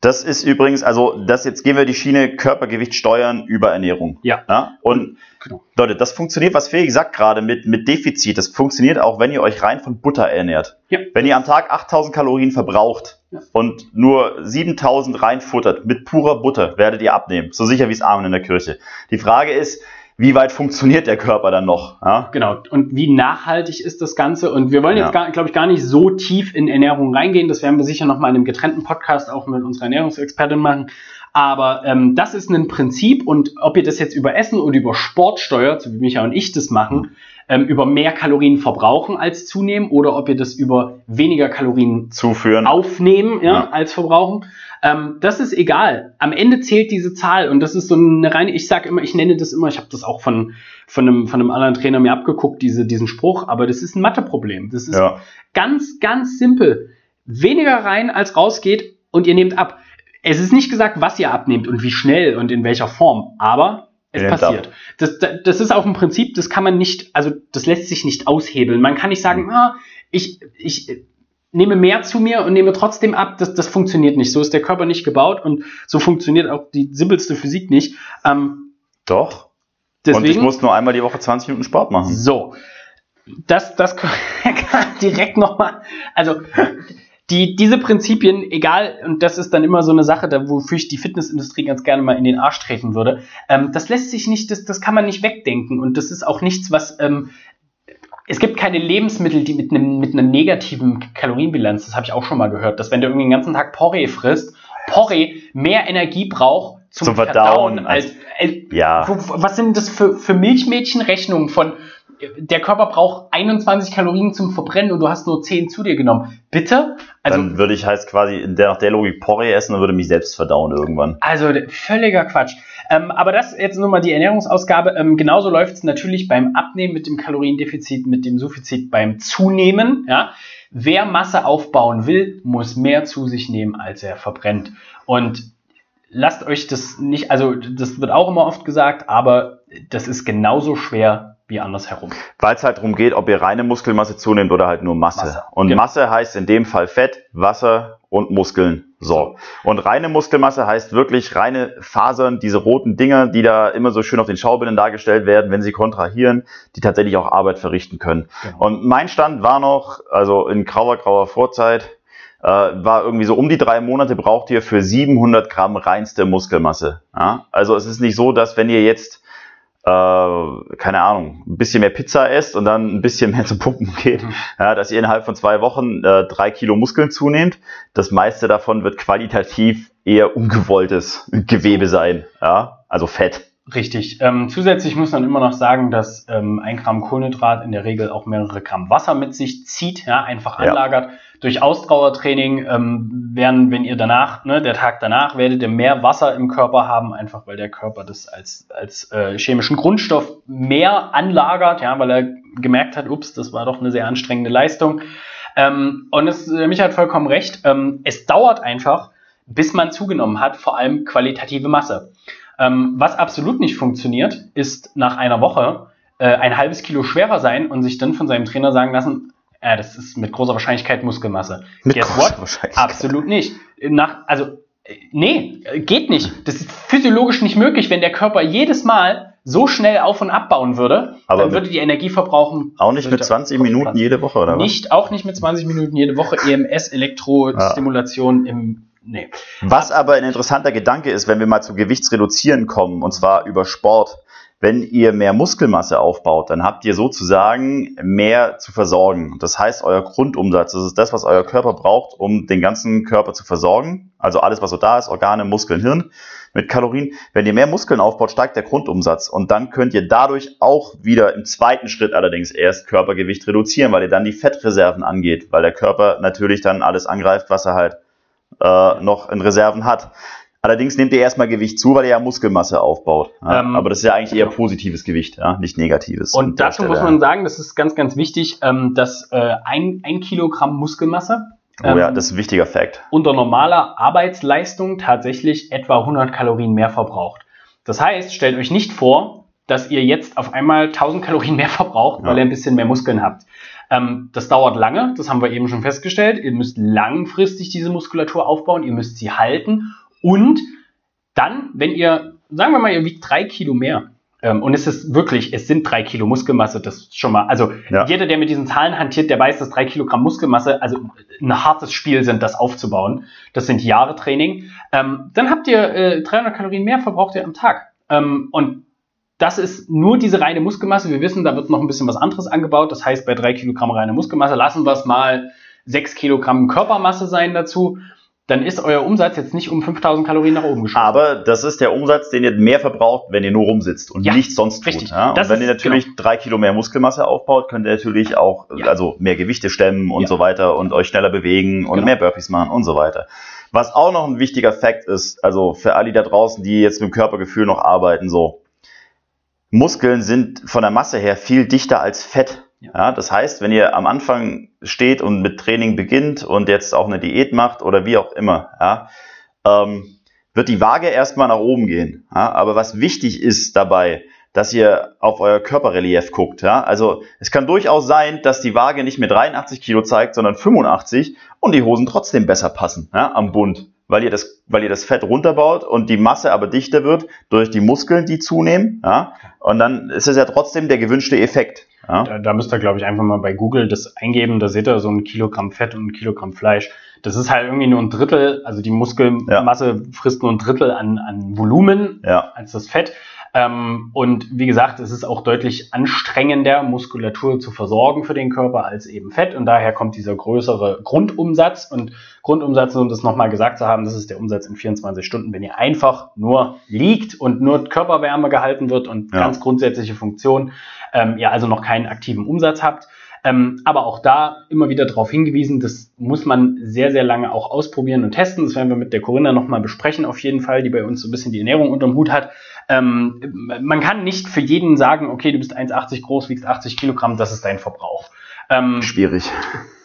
Das ist übrigens, also das jetzt gehen wir die Schiene Körpergewicht steuern über Ernährung. Ja. ja? Und genau. Leute, das funktioniert, was Felix sagt gerade mit, mit Defizit, das funktioniert auch, wenn ihr euch rein von Butter ernährt. Ja. Wenn ihr am Tag 8000 Kalorien verbraucht ja. und nur 7000 reinfuttert mit purer Butter, werdet ihr abnehmen. So sicher wie es Amen in der Kirche. Die Frage ist, wie weit funktioniert der Körper dann noch? Ja? Genau. Und wie nachhaltig ist das Ganze? Und wir wollen jetzt, ja. glaube ich, gar nicht so tief in Ernährung reingehen. Das werden wir sicher noch mal in einem getrennten Podcast auch mit unserer Ernährungsexpertin machen. Aber ähm, das ist ein Prinzip und ob ihr das jetzt über Essen oder über Sport steuert, so wie Micha und ich das machen, ähm, über mehr Kalorien verbrauchen als zunehmen oder ob ihr das über weniger Kalorien zuführen aufnehmen ja, ja. als verbrauchen, ähm, das ist egal. Am Ende zählt diese Zahl und das ist so eine reine, ich sage immer, ich nenne das immer, ich habe das auch von, von, einem, von einem anderen Trainer mir abgeguckt, diese, diesen Spruch, aber das ist ein Matheproblem. Das ist ja. ganz, ganz simpel. Weniger rein als rausgeht und ihr nehmt ab. Es ist nicht gesagt, was ihr abnehmt und wie schnell und in welcher Form, aber es passiert. Das, das ist auch ein Prinzip, das kann man nicht, also das lässt sich nicht aushebeln. Man kann nicht sagen, mhm. ah, ich, ich nehme mehr zu mir und nehme trotzdem ab. Das, das funktioniert nicht. So ist der Körper nicht gebaut und so funktioniert auch die simpelste Physik nicht. Ähm, Doch. Deswegen, und ich muss nur einmal die Woche 20 Minuten Sport machen. So. Das, das [LAUGHS] kann direkt nochmal. Also, [LAUGHS] die, diese Prinzipien, egal, und das ist dann immer so eine Sache, da wofür ich die Fitnessindustrie ganz gerne mal in den Arsch treten würde, ähm, das lässt sich nicht, das, das kann man nicht wegdenken. Und das ist auch nichts, was ähm, es gibt keine Lebensmittel, die mit einem mit einer negativen Kalorienbilanz, das habe ich auch schon mal gehört, dass wenn du irgendwie den ganzen Tag Porree frisst, Porree mehr Energie braucht zum, zum Verdauen, Verdauen als, als, ja. Was sind das für, für Milchmädchenrechnungen von der Körper braucht 21 Kalorien zum Verbrennen und du hast nur 10 zu dir genommen. Bitte? Also, dann würde ich halt quasi in der, nach der Logik Porree essen und würde mich selbst verdauen irgendwann. Also völliger Quatsch. Ähm, aber das jetzt nur mal die Ernährungsausgabe. Ähm, genauso läuft es natürlich beim Abnehmen mit dem Kaloriendefizit, mit dem Suffizit beim Zunehmen. Ja? Wer Masse aufbauen will, muss mehr zu sich nehmen, als er verbrennt. Und lasst euch das nicht, also das wird auch immer oft gesagt, aber das ist genauso schwer wie andersherum. Weil es halt darum geht, ob ihr reine Muskelmasse zunehmt oder halt nur Masse. Masse. Und genau. Masse heißt in dem Fall Fett, Wasser und Muskeln. So. Und reine Muskelmasse heißt wirklich reine Fasern, diese roten Dinger, die da immer so schön auf den Schaubildern dargestellt werden, wenn sie kontrahieren, die tatsächlich auch Arbeit verrichten können. Genau. Und mein Stand war noch, also in grauer, grauer Vorzeit, äh, war irgendwie so um die drei Monate braucht ihr für 700 Gramm reinste Muskelmasse. Ja? Also es ist nicht so, dass wenn ihr jetzt keine Ahnung, ein bisschen mehr Pizza esst und dann ein bisschen mehr [LAUGHS] zu Pumpen geht, mhm. ja, dass ihr innerhalb von zwei Wochen äh, drei Kilo Muskeln zunehmt. Das meiste davon wird qualitativ eher ungewolltes Gewebe sein, ja, also Fett. Richtig. Ähm, zusätzlich muss man immer noch sagen, dass ähm, ein Gramm Kohlenhydrat in der Regel auch mehrere Gramm Wasser mit sich zieht, ja, einfach anlagert. Ja. Durch Ausdauertraining ähm, werden, wenn ihr danach, ne, der Tag danach, werdet ihr mehr Wasser im Körper haben, einfach weil der Körper das als, als äh, chemischen Grundstoff mehr anlagert, ja, weil er gemerkt hat, ups, das war doch eine sehr anstrengende Leistung. Ähm, und es, äh, mich hat vollkommen recht, ähm, es dauert einfach, bis man zugenommen hat, vor allem qualitative Masse. Ähm, was absolut nicht funktioniert, ist nach einer Woche äh, ein halbes Kilo schwerer sein und sich dann von seinem Trainer sagen lassen, äh, das ist mit großer Wahrscheinlichkeit Muskelmasse. Mit Guess großer Wahrscheinlichkeit. Absolut nicht. Nach, also, äh, nee, geht nicht. Das ist physiologisch nicht möglich, wenn der Körper jedes Mal so schnell auf- und abbauen würde, Aber dann würde die Energie verbrauchen. Auch nicht mit 20 Minuten jede Woche, oder was? Nicht, auch nicht mit 20 Minuten jede Woche. EMS, Elektrostimulation ja. im Nee. Was aber ein interessanter Gedanke ist, wenn wir mal zu Gewichtsreduzieren kommen, und zwar über Sport. Wenn ihr mehr Muskelmasse aufbaut, dann habt ihr sozusagen mehr zu versorgen. Das heißt, euer Grundumsatz, das ist das, was euer Körper braucht, um den ganzen Körper zu versorgen. Also alles, was so da ist, Organe, Muskeln, Hirn mit Kalorien. Wenn ihr mehr Muskeln aufbaut, steigt der Grundumsatz. Und dann könnt ihr dadurch auch wieder im zweiten Schritt allerdings erst Körpergewicht reduzieren, weil ihr dann die Fettreserven angeht, weil der Körper natürlich dann alles angreift, was er halt äh, noch in Reserven hat. Allerdings nimmt er erstmal Gewicht zu, weil er ja Muskelmasse aufbaut. Ja? Ähm, Aber das ist ja eigentlich eher positives Gewicht, ja? nicht negatives. Und dazu muss man sagen, das ist ganz, ganz wichtig, ähm, dass äh, ein, ein Kilogramm Muskelmasse Oh ja, ähm, das ist ein wichtiger Fakt. Unter normaler Arbeitsleistung tatsächlich etwa 100 Kalorien mehr verbraucht. Das heißt, stellt euch nicht vor, dass ihr jetzt auf einmal 1000 Kalorien mehr [LAUGHS] verbraucht, weil ja. ihr ein bisschen mehr Muskeln habt. Ähm, das dauert lange, das haben wir eben schon festgestellt. Ihr müsst langfristig diese Muskulatur aufbauen, ihr müsst sie halten und dann, wenn ihr, sagen wir mal, ihr wiegt drei Kilo mehr, ähm, und es ist wirklich, es sind drei Kilo Muskelmasse, das ist schon mal, also ja. jeder, der mit diesen Zahlen hantiert, der weiß, dass drei Kilogramm Muskelmasse, also ein hartes Spiel sind, das aufzubauen. Das sind Jahre Training. Ähm, dann habt ihr äh, 300 Kalorien mehr verbraucht ihr am Tag. Ähm, und das ist nur diese reine Muskelmasse. Wir wissen, da wird noch ein bisschen was anderes angebaut. Das heißt, bei drei Kilogramm reine Muskelmasse lassen wir es mal sechs Kilogramm Körpermasse sein dazu. Dann ist euer Umsatz jetzt nicht um 5000 Kalorien nach oben geschossen. Aber das ist der Umsatz, den ihr mehr verbraucht, wenn ihr nur rumsitzt und ja, nichts sonst tut. Richtig. Ja? Und wenn ihr natürlich genau. drei Kilo mehr Muskelmasse aufbaut, könnt ihr natürlich auch ja. also mehr Gewichte stemmen und so weiter und euch schneller bewegen und genau. mehr Burpees machen und so weiter. Was auch noch ein wichtiger Fakt ist, also für alle da draußen, die jetzt mit dem Körpergefühl noch arbeiten, so, Muskeln sind von der Masse her viel dichter als Fett. Ja, das heißt, wenn ihr am Anfang steht und mit Training beginnt und jetzt auch eine Diät macht oder wie auch immer, ja, ähm, wird die Waage erstmal nach oben gehen. Ja, aber was wichtig ist dabei, dass ihr auf euer Körperrelief guckt. Ja? Also es kann durchaus sein, dass die Waage nicht mehr 83 Kilo zeigt, sondern 85 und die Hosen trotzdem besser passen ja, am Bund weil ihr das, weil ihr das Fett runterbaut und die Masse aber dichter wird durch die Muskeln, die zunehmen. Ja? Und dann ist es ja trotzdem der gewünschte Effekt. Ja? Da, da müsst ihr, glaube ich, einfach mal bei Google das eingeben. Da seht ihr so ein Kilogramm Fett und ein Kilogramm Fleisch. Das ist halt irgendwie nur ein Drittel, also die Muskelmasse ja. frisst nur ein Drittel an, an Volumen als das Fett. Ähm, und wie gesagt, es ist auch deutlich anstrengender, Muskulatur zu versorgen für den Körper als eben Fett. Und daher kommt dieser größere Grundumsatz. Und Grundumsatz, um das nochmal gesagt zu haben, das ist der Umsatz in 24 Stunden, wenn ihr einfach nur liegt und nur Körperwärme gehalten wird und ja. ganz grundsätzliche Funktion, ähm, ihr also noch keinen aktiven Umsatz habt. Ähm, aber auch da immer wieder darauf hingewiesen, das muss man sehr, sehr lange auch ausprobieren und testen. Das werden wir mit der Corinna nochmal besprechen, auf jeden Fall, die bei uns so ein bisschen die Ernährung unterm Hut hat. Ähm, man kann nicht für jeden sagen, okay, du bist 1,80 groß, wiegst 80 Kilogramm, das ist dein Verbrauch. Ähm, Schwierig.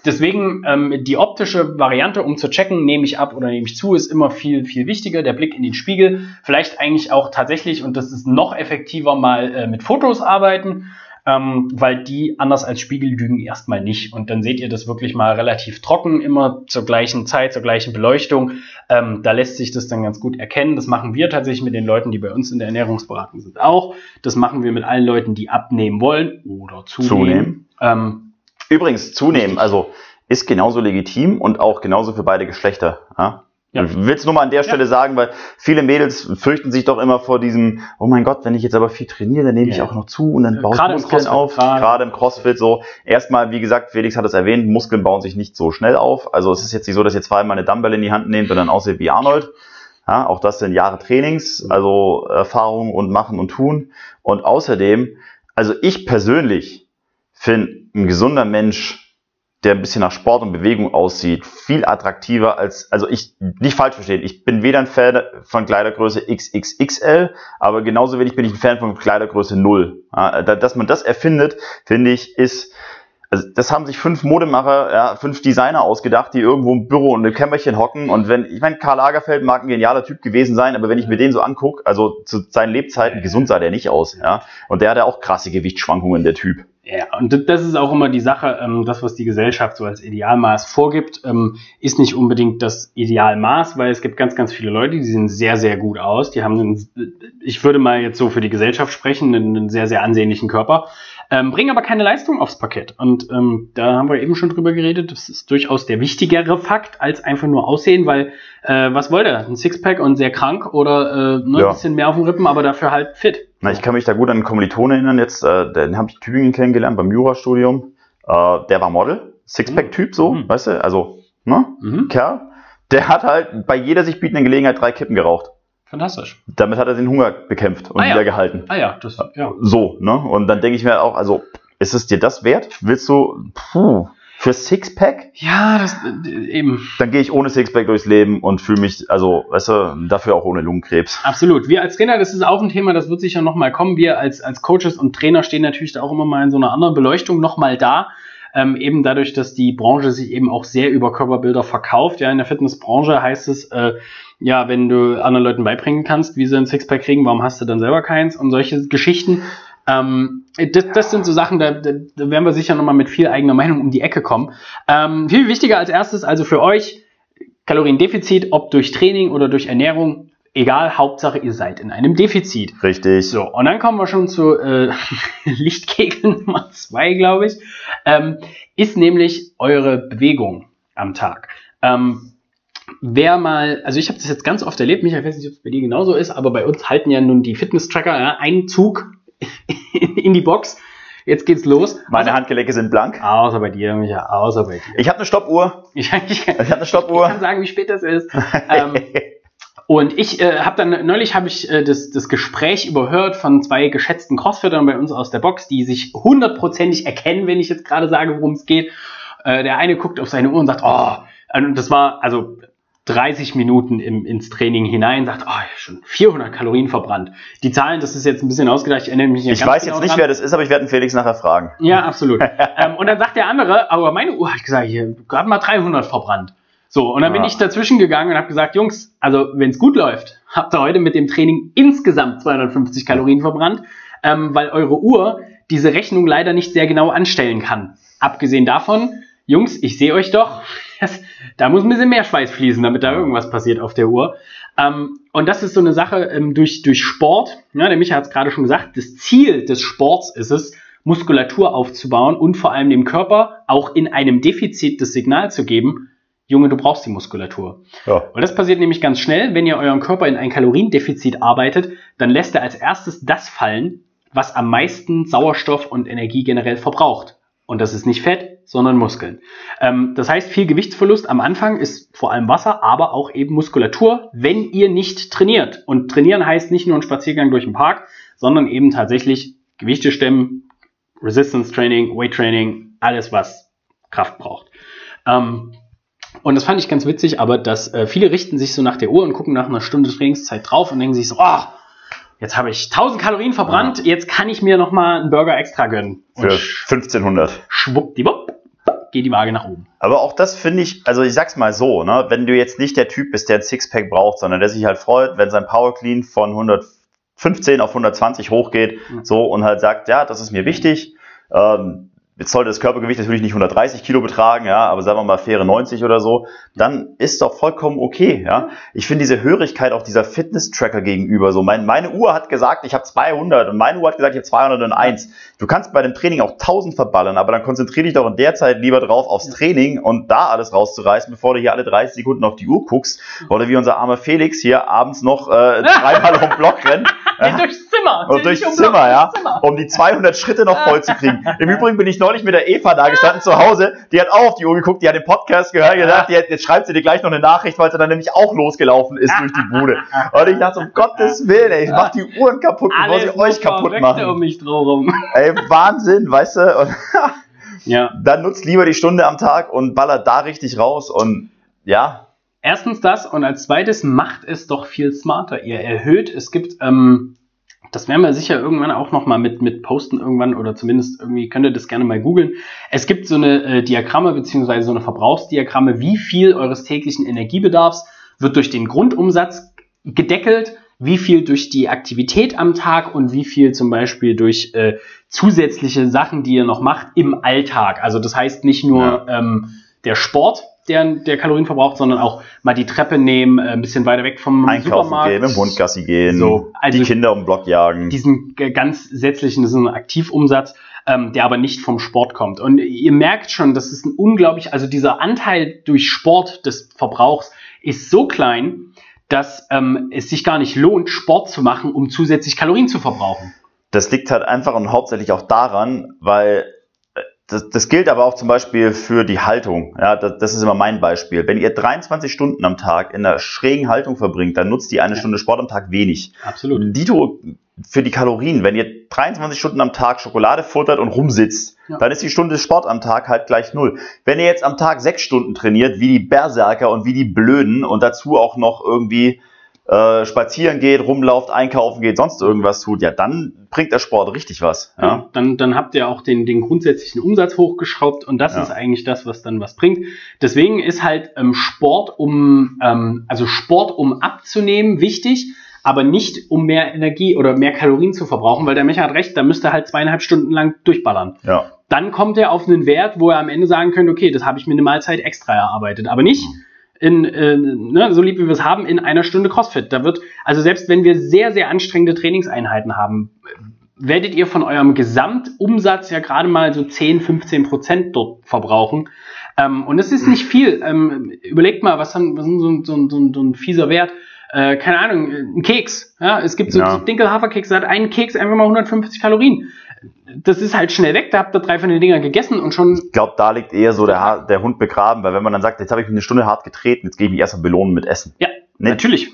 Deswegen ähm, die optische Variante, um zu checken, nehme ich ab oder nehme ich zu, ist immer viel, viel wichtiger. Der Blick in den Spiegel. Vielleicht eigentlich auch tatsächlich, und das ist noch effektiver, mal äh, mit Fotos arbeiten. Ähm, weil die anders als Spiegel lügen erstmal nicht. Und dann seht ihr das wirklich mal relativ trocken, immer zur gleichen Zeit, zur gleichen Beleuchtung. Ähm, da lässt sich das dann ganz gut erkennen. Das machen wir tatsächlich mit den Leuten, die bei uns in der Ernährungsberatung sind, auch. Das machen wir mit allen Leuten, die abnehmen wollen oder zunehmen. zunehmen. Ähm, Übrigens, zunehmen, also ist genauso legitim und auch genauso für beide Geschlechter. Ja? Ja. Ich will es nur mal an der Stelle ja. sagen, weil viele Mädels fürchten sich doch immer vor diesem, oh mein Gott, wenn ich jetzt aber viel trainiere, dann nehme ich ja. auch noch zu und dann baue ich Muskeln auf. Gerade im Crossfit so. Erstmal, wie gesagt, Felix hat es erwähnt, Muskeln bauen sich nicht so schnell auf. Also es ist jetzt nicht so, dass ihr zweimal eine Dumbbell in die Hand nehmt und dann aussieht wie Arnold. Ja, auch das sind Jahre Trainings, also Erfahrung und Machen und Tun. Und außerdem, also ich persönlich finde, ein gesunder Mensch der ein bisschen nach Sport und Bewegung aussieht, viel attraktiver als, also ich, nicht falsch verstehen, ich bin weder ein Fan von Kleidergröße XXXL, aber genauso wenig bin ich ein Fan von Kleidergröße 0. Ja, dass man das erfindet, finde ich, ist, also das haben sich fünf Modemacher, ja, fünf Designer ausgedacht, die irgendwo im Büro und im Kämmerchen hocken. Und wenn, ich meine, Karl Lagerfeld mag ein genialer Typ gewesen sein, aber wenn ich mir den so angucke, also zu seinen Lebzeiten, gesund sah der nicht aus, ja. Und der hatte auch krasse Gewichtsschwankungen, der Typ. Ja, und das ist auch immer die Sache, ähm, das, was die Gesellschaft so als Idealmaß vorgibt, ähm, ist nicht unbedingt das Idealmaß, weil es gibt ganz, ganz viele Leute, die sehen sehr, sehr gut aus. Die haben, einen, ich würde mal jetzt so für die Gesellschaft sprechen, einen sehr, sehr ansehnlichen Körper, ähm, bringen aber keine Leistung aufs Parkett. Und ähm, da haben wir eben schon drüber geredet, das ist durchaus der wichtigere Fakt als einfach nur Aussehen, weil äh, was wollte er? Ein Sixpack und sehr krank oder äh, ne, ja. ein bisschen mehr auf dem Rippen, aber dafür halt fit. Na, ich kann mich da gut an einen Kommiliton erinnern, jetzt, äh, den habe ich in Tübingen kennengelernt beim Jurastudium. Äh, der war Model, Sixpack-Typ so, mhm. weißt du, also, ne, mhm. Kerl. Der hat halt bei jeder sich bietenden Gelegenheit drei Kippen geraucht. Fantastisch. Damit hat er den Hunger bekämpft und ah, ja. wieder gehalten. Ah ja, das, ja. So, ne, und dann denke ich mir auch, also, ist es dir das wert? Willst du, puh, für Sixpack? Ja, das äh, eben. Dann gehe ich ohne Sixpack durchs Leben und fühle mich, also, weißt du, dafür auch ohne Lungenkrebs. Absolut. Wir als Trainer, das ist auch ein Thema, das wird sicher nochmal kommen. Wir als, als Coaches und Trainer stehen natürlich da auch immer mal in so einer anderen Beleuchtung nochmal da. Ähm, eben dadurch, dass die Branche sich eben auch sehr über Körperbilder verkauft. Ja, in der Fitnessbranche heißt es, äh, ja, wenn du anderen Leuten beibringen kannst, wie sie ein Sixpack kriegen, warum hast du dann selber keins und solche Geschichten. Ähm, das, das, sind so Sachen, da, da, werden wir sicher nochmal mit viel eigener Meinung um die Ecke kommen. Ähm, viel wichtiger als erstes, also für euch, Kaloriendefizit, ob durch Training oder durch Ernährung, egal, Hauptsache ihr seid in einem Defizit. Richtig. So, und dann kommen wir schon zu äh, [LAUGHS] Lichtkegel Nummer zwei, glaube ich, ähm, ist nämlich eure Bewegung am Tag. Ähm, wer mal, also ich habe das jetzt ganz oft erlebt, Michael, ich weiß nicht, ob es bei dir genauso ist, aber bei uns halten ja nun die Fitness-Tracker ja, einen Zug [LAUGHS] in die Box. Jetzt geht's los. Meine Handgelenke sind blank. Außer bei dir, Micha, außer bei dir. Ich habe eine Stoppuhr. [LAUGHS] Ich, ich, ich habe eine Stoppuhr. Ich kann sagen, wie spät das ist. [LAUGHS] ähm, und ich äh, habe dann neulich habe ich äh, das, das Gespräch überhört von zwei geschätzten Crossfittern bei uns aus der Box, die sich hundertprozentig erkennen, wenn ich jetzt gerade sage, worum es geht. Äh, der eine guckt auf seine Uhr und sagt, oh, und das war also 30 Minuten im, ins Training hinein, sagt, oh, schon 400 Kalorien verbrannt. Die Zahlen, das ist jetzt ein bisschen ausgedacht, ich erinnere mich nicht Ich weiß genau jetzt nicht, dran. wer das ist, aber ich werde Felix nachher fragen. Ja, absolut. [LAUGHS] ähm, und dann sagt der andere, aber meine Uhr, hat gesagt, hier, gerade mal 300 verbrannt. So, und dann ja. bin ich dazwischen gegangen und habe gesagt, Jungs, also wenn es gut läuft, habt ihr heute mit dem Training insgesamt 250 Kalorien verbrannt, ähm, weil eure Uhr diese Rechnung leider nicht sehr genau anstellen kann. Abgesehen davon, Jungs, ich sehe euch doch, das, da muss ein bisschen mehr Schweiß fließen, damit da irgendwas passiert auf der Uhr. Ähm, und das ist so eine Sache ähm, durch, durch Sport. Ja, der Micha hat es gerade schon gesagt, das Ziel des Sports ist es, Muskulatur aufzubauen und vor allem dem Körper auch in einem Defizit das Signal zu geben, Junge, du brauchst die Muskulatur. Ja. Und das passiert nämlich ganz schnell, wenn ihr euren Körper in ein Kaloriendefizit arbeitet, dann lässt er als erstes das fallen, was am meisten Sauerstoff und Energie generell verbraucht. Und das ist nicht Fett, sondern Muskeln. Ähm, das heißt, viel Gewichtsverlust am Anfang ist vor allem Wasser, aber auch eben Muskulatur, wenn ihr nicht trainiert. Und trainieren heißt nicht nur ein Spaziergang durch den Park, sondern eben tatsächlich Gewichte stemmen, Resistance Training, Weight Training, alles, was Kraft braucht. Ähm, und das fand ich ganz witzig, aber dass äh, viele richten sich so nach der Uhr und gucken nach einer Stunde Trainingszeit drauf und denken sich so, oh, jetzt habe ich 1000 Kalorien verbrannt, ja. jetzt kann ich mir noch mal einen Burger extra gönnen. Und Für 1500. Schwuppdiwupp, geht die Waage nach oben. Aber auch das finde ich, also ich sag's mal so, ne, wenn du jetzt nicht der Typ bist, der ein Sixpack braucht, sondern der sich halt freut, wenn sein Power Clean von 100 15 auf 120 hochgeht, Mhm. so und halt sagt, ja, das ist mir wichtig. Ähm, jetzt sollte das Körpergewicht natürlich nicht 130 Kilo betragen, ja, aber sagen wir mal faire 90 oder so, dann ist doch vollkommen okay, ja. Ich finde diese Hörigkeit auch dieser Fitness-Tracker gegenüber so. Mein, meine Uhr hat gesagt, ich habe 200 und meine Uhr hat gesagt, ich habe 201. Du kannst bei dem Training auch 1000 verballern, aber dann konzentriere dich doch in der Zeit lieber drauf aufs Training und da alles rauszureißen, bevor du hier alle 30 Sekunden auf die Uhr guckst oder wie unser armer Felix hier abends noch äh, [LAUGHS] dreimal um den Block rennt. Nee, durchs Zimmer. Und durchs Nicht um Zimmer, Block, ja. durchs Zimmer. Um die 200 Schritte noch voll zu kriegen. Im Übrigen bin ich neulich mit der Eva da gestanden zu Hause. Die hat auch auf die Uhr geguckt, die hat den Podcast gehört, die hat, jetzt schreibt sie dir gleich noch eine Nachricht, weil sie dann nämlich auch losgelaufen ist durch die Bude. Und ich dachte, um [LAUGHS] Gottes Willen, ey, ich mach die Uhren kaputt, bevor sie euch kaputt machen. um mich drumherum. [LAUGHS] Ey, Wahnsinn, weißt du? Und Ja. [LAUGHS] dann nutzt lieber die Stunde am Tag und ballert da richtig raus und ja, Erstens das und als zweites macht es doch viel smarter. Ihr erhöht, es gibt, ähm, das werden wir sicher irgendwann auch nochmal mit, mit posten irgendwann oder zumindest irgendwie könnt ihr das gerne mal googeln. Es gibt so eine äh, Diagramme beziehungsweise so eine Verbrauchsdiagramme, wie viel eures täglichen Energiebedarfs wird durch den Grundumsatz gedeckelt, wie viel durch die Aktivität am Tag und wie viel zum Beispiel durch äh, zusätzliche Sachen, die ihr noch macht im Alltag. Also das heißt nicht nur ähm, der Sport, der, der Kalorien verbraucht, sondern auch mal die Treppe nehmen, äh, ein bisschen weiter weg vom einkaufen Supermarkt. gehen, mit dem Hund Gassi gehen, So, also die Kinder um den Block jagen. Diesen ganz sätzlichen, das ist ein Aktivumsatz, ähm, der aber nicht vom Sport kommt. Und ihr merkt schon, das ist ein unglaublich, also dieser Anteil durch Sport des Verbrauchs ist so klein, dass ähm, es sich gar nicht lohnt, Sport zu machen, um zusätzlich Kalorien zu verbrauchen. Das liegt halt einfach und hauptsächlich auch daran, weil das, das gilt aber auch zum Beispiel für die Haltung. Ja, das, das ist immer mein Beispiel. Wenn ihr 23 Stunden am Tag in einer schrägen Haltung verbringt, dann nutzt die eine Ja. Stunde Sport am Tag wenig. Absolut. Dito für die Kalorien, wenn ihr 23 Stunden am Tag Schokolade futtert und rumsitzt, Ja. dann ist die Stunde Sport am Tag halt gleich null. Wenn ihr jetzt am Tag sechs Stunden trainiert, wie die Berserker und wie die Blöden und dazu auch noch irgendwie äh, spazieren geht, rumlauft, einkaufen geht, sonst irgendwas tut, ja, dann bringt der Sport richtig was. Ja. Dann, dann habt ihr auch den, den grundsätzlichen Umsatz hochgeschraubt und das Ja. ist eigentlich das, was dann was bringt. Deswegen ist halt ähm, Sport, um, ähm, also Sport, um abzunehmen, wichtig, aber nicht um mehr Energie oder mehr Kalorien zu verbrauchen, weil der Micha hat recht, da müsst ihr halt zweieinhalb Stunden lang durchballern. ja. Dann kommt er auf einen Wert, wo er am Ende sagen könnte, okay, das habe ich mir eine Mahlzeit extra erarbeitet, aber nicht in, äh, ne, so lieb wie wir es haben, in einer Stunde CrossFit. Da wird, also selbst wenn wir sehr, sehr anstrengende Trainingseinheiten haben, werdet ihr von eurem Gesamtumsatz ja gerade mal so 10, 15 Prozent dort verbrauchen. Ähm, und es ist nicht viel. Ähm, überlegt mal, was, haben, was ist so, ein- so, ein- so, ein- so ein fieser Wert? Äh, keine Ahnung, ein Keks. Ja, es gibt so, Ja. Dinkel-Haferkeks, da hat ein Keks einfach mal 150 Kalorien. Das ist halt schnell weg, da habt ihr drei von den Dinger gegessen und schon Ich glaube, da liegt eher so der, der Hund begraben, weil wenn man dann sagt, jetzt habe ich mich eine Stunde hart getreten, jetzt gehe ich mich erstmal belohnen mit Essen. Ja, Nee, natürlich.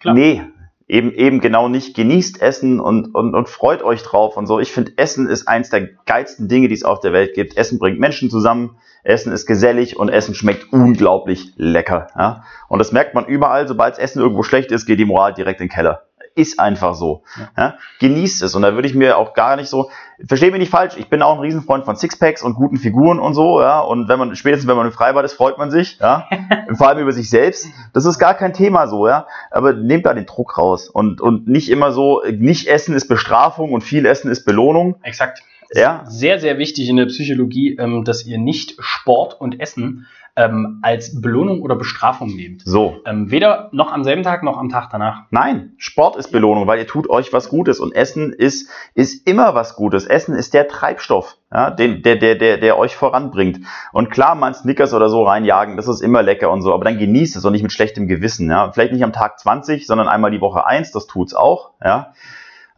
Klar. Nee, eben, eben genau nicht. Genießt Essen und, und, und freut euch drauf und so. Ich finde, Essen ist eins der geilsten Dinge, die es auf der Welt gibt. Essen bringt Menschen zusammen, Essen ist gesellig und Essen schmeckt unglaublich lecker. Ja? Und das merkt man überall, sobald Essen irgendwo schlecht ist, geht die Moral direkt in den Keller. Ist einfach so. Ja. Genießt es. Und da würde ich mir auch gar nicht so, verstehe mich nicht falsch, ich bin auch ein Riesenfreund von Sixpacks und guten Figuren und so, ja. Und wenn man, spätestens wenn man im Freibad ist, freut man sich, ja. [LAUGHS] Vor allem über sich selbst. Das ist gar kein Thema so, ja. Aber nehmt da den Druck raus. Und, und nicht immer so, nicht essen ist Bestrafung und viel essen ist Belohnung. Exakt. Ja. Sehr, sehr wichtig in der Psychologie, ähm, dass ihr nicht Sport und Essen ähm, als Belohnung oder Bestrafung nehmt. So. Ähm, weder noch am selben Tag noch am Tag danach. Nein, Sport ist Belohnung, weil ihr tut euch was Gutes und Essen ist, ist immer was Gutes. Essen ist der Treibstoff, ja, den, der, der, der, der euch voranbringt. Und klar, mal ein Snickers oder so reinjagen, das ist immer lecker und so, aber dann genießt es und nicht mit schlechtem Gewissen. Ja. Vielleicht nicht am Tag 20, sondern einmal die Woche 1, das tut's auch. Ja.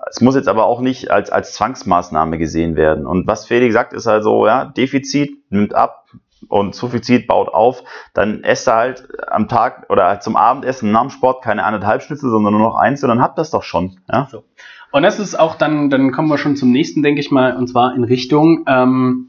Es muss jetzt aber auch nicht als, als Zwangsmaßnahme gesehen werden. Und was Felix sagt, ist also, ja, Defizit nimmt ab und Suffizit baut auf, dann esst ihr halt am Tag oder halt zum Abendessen nach dem Sport keine anderthalb Schnitzel, sondern nur noch eins und dann habt ihr das doch schon. Ja? So. Und das ist auch dann, dann kommen wir schon zum nächsten, denke ich mal, und zwar in Richtung, ähm,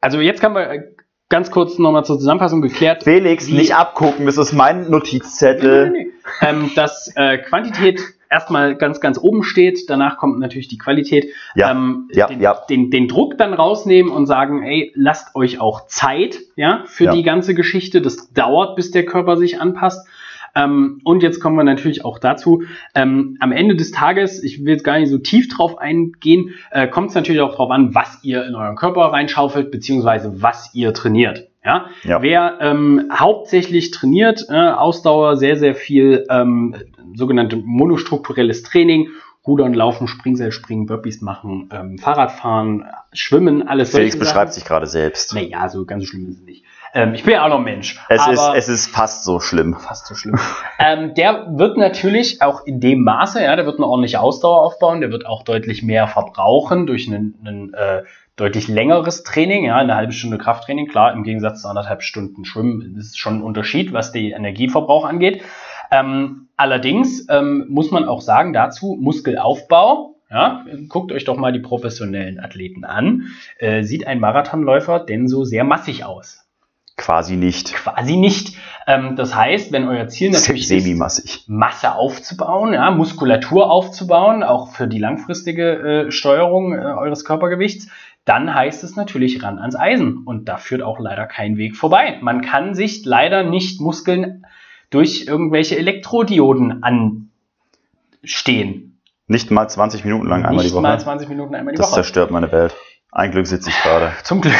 also jetzt haben wir ganz kurz nochmal zur Zusammenfassung geklärt, Felix, nicht abgucken, das ist mein Nee, Notizzettel. nee, nee. ähm, dass äh, Quantität erstmal ganz, ganz oben steht, danach kommt natürlich die Qualität. Ja, ähm, ja, den, ja. Den, den Druck dann rausnehmen und sagen, ey, lasst euch auch Zeit ja, für Ja. die ganze Geschichte. Das dauert, bis der Körper sich anpasst. Ähm, und jetzt kommen wir natürlich auch dazu, ähm, am Ende des Tages, ich will jetzt gar nicht so tief drauf eingehen, äh, kommt es natürlich auch darauf an, was ihr in euren Körper reinschaufelt, beziehungsweise was ihr trainiert. Ja? Ja. Wer ähm, hauptsächlich trainiert, äh, Ausdauer, sehr, sehr viel ähm, sogenannte monostrukturelles Training, Rudern, Laufen, Springseil, Springen, Burpees machen, ähm, Fahrradfahren, Schwimmen, alles Felix solche beschreibt sich gerade selbst. Naja, so ganz schlimm ist es nicht. Ähm, ich bin ja auch noch Mensch. Es, ist, es ist fast so schlimm. fast so schlimm. ähm, der wird natürlich auch in dem Maße, ja, der wird eine ordentliche Ausdauer aufbauen, der wird auch deutlich mehr verbrauchen durch einen, einen äh, deutlich längeres Training, ja, eine halbe Stunde Krafttraining, klar, im Gegensatz zu anderthalb Stunden Schwimmen ist schon ein Unterschied, was den Energieverbrauch angeht. Ähm, allerdings ähm, muss man auch sagen dazu, Muskelaufbau, ja, guckt euch doch mal die professionellen Athleten an, äh, sieht ein Marathonläufer denn so sehr massig aus? Quasi nicht. Quasi nicht. Ähm, das heißt, wenn euer Ziel natürlich ist. Masse aufzubauen, ja, Muskulatur aufzubauen, auch für die langfristige äh, Steuerung äh, eures Körpergewichts, dann heißt es natürlich ran ans Eisen. Und da führt auch leider kein Weg vorbei. Man kann sich leider nicht Muskeln durch irgendwelche Elektrodioden anstehen. Nicht mal 20 Minuten lang einmal nicht die Woche. mal 20 Minuten einmal die das Woche. zerstört meine Welt. Ein Glück sitze ich gerade. [LAUGHS] Zum Glück.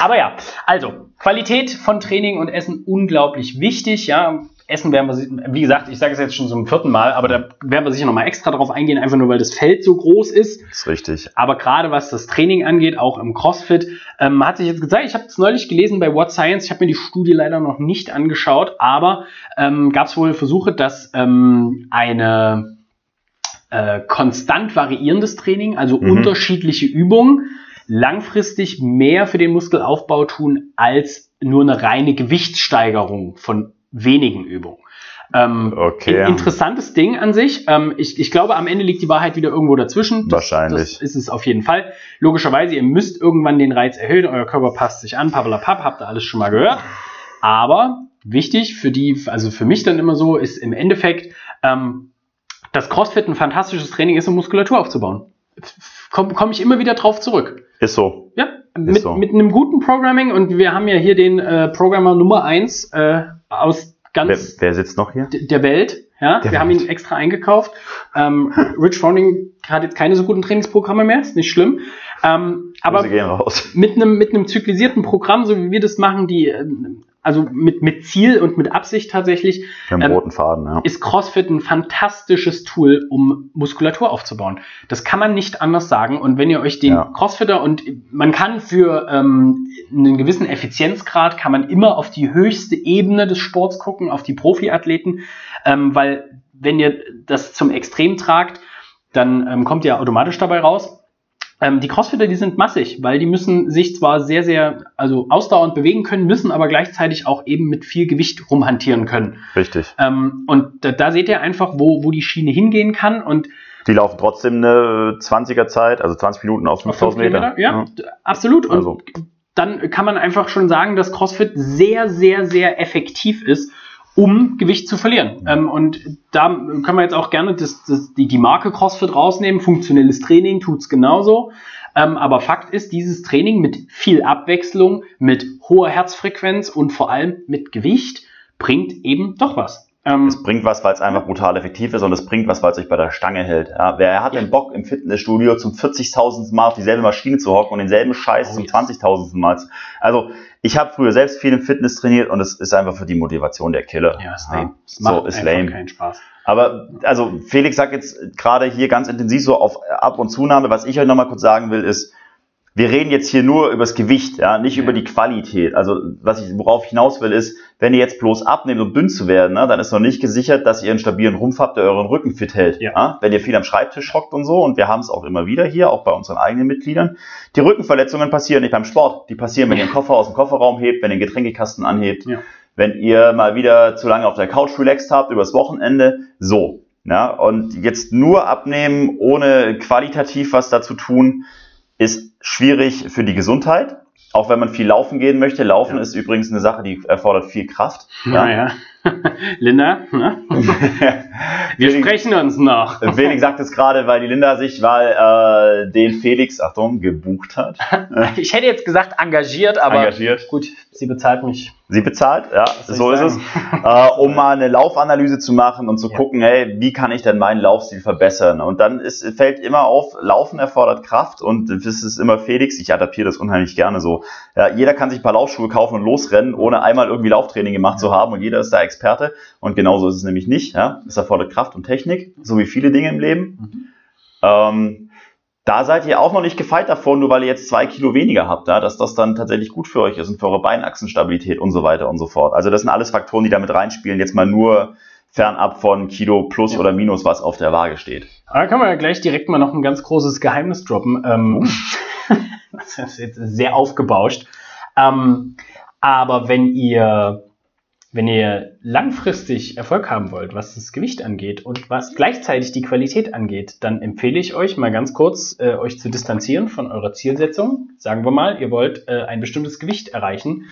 Aber ja, also Qualität von Training und Essen unglaublich wichtig. Ja, Essen werden wir, wie gesagt, ich sage es jetzt schon zum vierten Mal, aber da werden wir sicher nochmal extra drauf eingehen, einfach nur weil das Feld so groß ist. Das ist richtig. Aber gerade was das Training angeht, auch im CrossFit, ähm, hat sich jetzt gezeigt, ich habe es neulich gelesen bei What Science, ich habe mir die Studie leider noch nicht angeschaut, aber ähm, gab es wohl Versuche, dass ähm, eine äh, konstant variierendes Training, also Mhm. unterschiedliche Übungen, langfristig mehr für den Muskelaufbau tun als nur eine reine Gewichtssteigerung von wenigen Übungen. Ähm, Okay. in- Interessantes Ding an sich. Ähm, ich, ich glaube, am Ende liegt die Wahrheit wieder irgendwo dazwischen. Das, Wahrscheinlich. Das ist es auf jeden Fall. Logischerweise, ihr müsst irgendwann den Reiz erhöhen, euer Körper passt sich an, pappelapapp, habt ihr alles schon mal gehört. Aber wichtig für die, also für mich dann immer so, ist im Endeffekt, ähm, dass CrossFit ein fantastisches Training ist, um Muskulatur aufzubauen. Komme komm ich immer wieder drauf zurück. Ist so. Ja, mit, so. mit einem guten Programming und wir haben ja hier den äh, Programmer Nummer eins äh, aus Wer, ganz wer sitzt noch hier? der Welt. Ja, Der wir haben Welt. ihn extra eingekauft. Ähm, Rich Froning hat jetzt keine so guten Trainingsprogramme mehr, ist nicht schlimm. Ähm, aber mit einem mit einem zyklisierten Programm, so wie wir das machen, die ähm, also mit mit Ziel und mit Absicht tatsächlich, haben Ähm, roten Faden, ja. ist CrossFit ein fantastisches Tool, um Muskulatur aufzubauen. Das kann man nicht anders sagen. Und wenn ihr euch den Ja. Crossfitter und man kann für ähm, einen gewissen Effizienzgrad kann man immer auf die höchste Ebene des Sports gucken, auf die Profiathleten, ähm, weil wenn ihr das zum Extrem tragt, dann ähm, kommt ihr automatisch dabei raus. Ähm, die Crossfitter, die sind massig, weil die müssen sich zwar sehr, sehr, also ausdauernd bewegen können, müssen aber gleichzeitig auch eben mit viel Gewicht rumhantieren können. Richtig. Ähm, und da, da seht ihr einfach, wo, wo die Schiene hingehen kann. Und Die laufen trotzdem eine 20er Zeit, also 20 Minuten auf auf fünf 5000 Meter. Kilometer, ja, absolut. Und Also. dann kann man einfach schon sagen, dass CrossFit sehr, sehr, sehr effektiv ist, um Gewicht zu verlieren. Ähm, und da können wir jetzt auch gerne das, das, die, die Marke CrossFit rausnehmen. Funktionelles Training tut's genauso. Ähm, aber Fakt ist, dieses Training mit viel Abwechslung, mit hoher Herzfrequenz und vor allem mit Gewicht bringt eben doch was. Ähm, Es bringt was, weil es einfach brutal effektiv ist und es bringt was, weil es euch bei der Stange hält. Ja, wer hat denn Bock im Fitnessstudio zum 40.000. Mal auf dieselbe Maschine zu hocken und denselben Scheiß Oh, zum yes. 20.000. Mal? zu- Also ich habe früher selbst viel im Fitness trainiert und es ist einfach für die Motivation der Killer. ja, ist lame. Es So ist lame. keinen Spaß. Aber also Felix sagt jetzt gerade hier ganz intensiv so auf Ab- und Zunahme. Was ich euch nochmal kurz sagen will, ist, wir reden jetzt hier nur über das Gewicht, ja, nicht Ja. über die Qualität. Also was ich, worauf ich hinaus will, ist, wenn ihr jetzt bloß abnehmt, um dünn zu werden, ne, dann ist noch nicht gesichert, dass ihr einen stabilen Rumpf habt, der euren Rücken fit hält. Ja. Wenn ihr viel am Schreibtisch hockt und so, und wir haben es auch immer wieder hier, auch bei unseren eigenen Mitgliedern, die Rückenverletzungen passieren nicht beim Sport. Die passieren, wenn ihr einen Koffer aus dem Kofferraum hebt, wenn ihr den Getränkekasten anhebt, Ja. wenn ihr mal wieder zu lange auf der Couch relaxed habt übers Wochenende. So. Ja, und jetzt nur abnehmen, ohne qualitativ was dazu tun, ist schwierig für die Gesundheit. Auch wenn man viel laufen gehen möchte. Laufen Ja. ist übrigens eine Sache, die erfordert viel Kraft. Naja. [LAUGHS] Linda, ne? [LAUGHS] wir Felix- sprechen uns noch. Felix sagt es gerade, weil die Linda sich mal äh, den Felix, Achtung, gebucht hat. [LAUGHS] Ich hätte jetzt gesagt engagiert, aber engagiert. gut. Sie bezahlt mich. Sie bezahlt, ja, so ist es. sagen? [LAUGHS] Äh, um mal eine Laufanalyse zu machen und zu Ja. gucken, hey, wie kann ich denn meinen Laufstil verbessern? Und dann ist, fällt immer auf, Laufen erfordert Kraft und das ist immer Felix, ich adaptiere das unheimlich gerne so. Ja, jeder kann sich ein paar Laufschuhe kaufen und losrennen, ohne einmal irgendwie Lauftraining gemacht zu haben und jeder ist da Experte. Und genauso ist es nämlich nicht. Ja? Es erfordert Kraft und Technik, so wie viele Dinge im Leben. Mhm. Ähm, da seid ihr auch noch nicht gefeit davon, nur weil ihr jetzt zwei Kilo weniger habt, ja, dass das dann tatsächlich gut für euch ist und für eure Beinachsenstabilität und so weiter und so fort. Also das sind alles Faktoren, die damit reinspielen. Jetzt mal nur fernab von Kilo plus Ja. oder minus, was auf der Waage steht. Da kann man ja gleich direkt mal noch ein ganz großes Geheimnis droppen. Ähm, [LAUGHS] das ist jetzt sehr aufgebauscht. Ähm, aber wenn ihr, wenn ihr langfristig Erfolg haben wollt, was das Gewicht angeht und was gleichzeitig die Qualität angeht, dann empfehle ich euch mal ganz kurz, äh, euch zu distanzieren von eurer Zielsetzung. Sagen wir mal, ihr wollt äh, ein bestimmtes Gewicht erreichen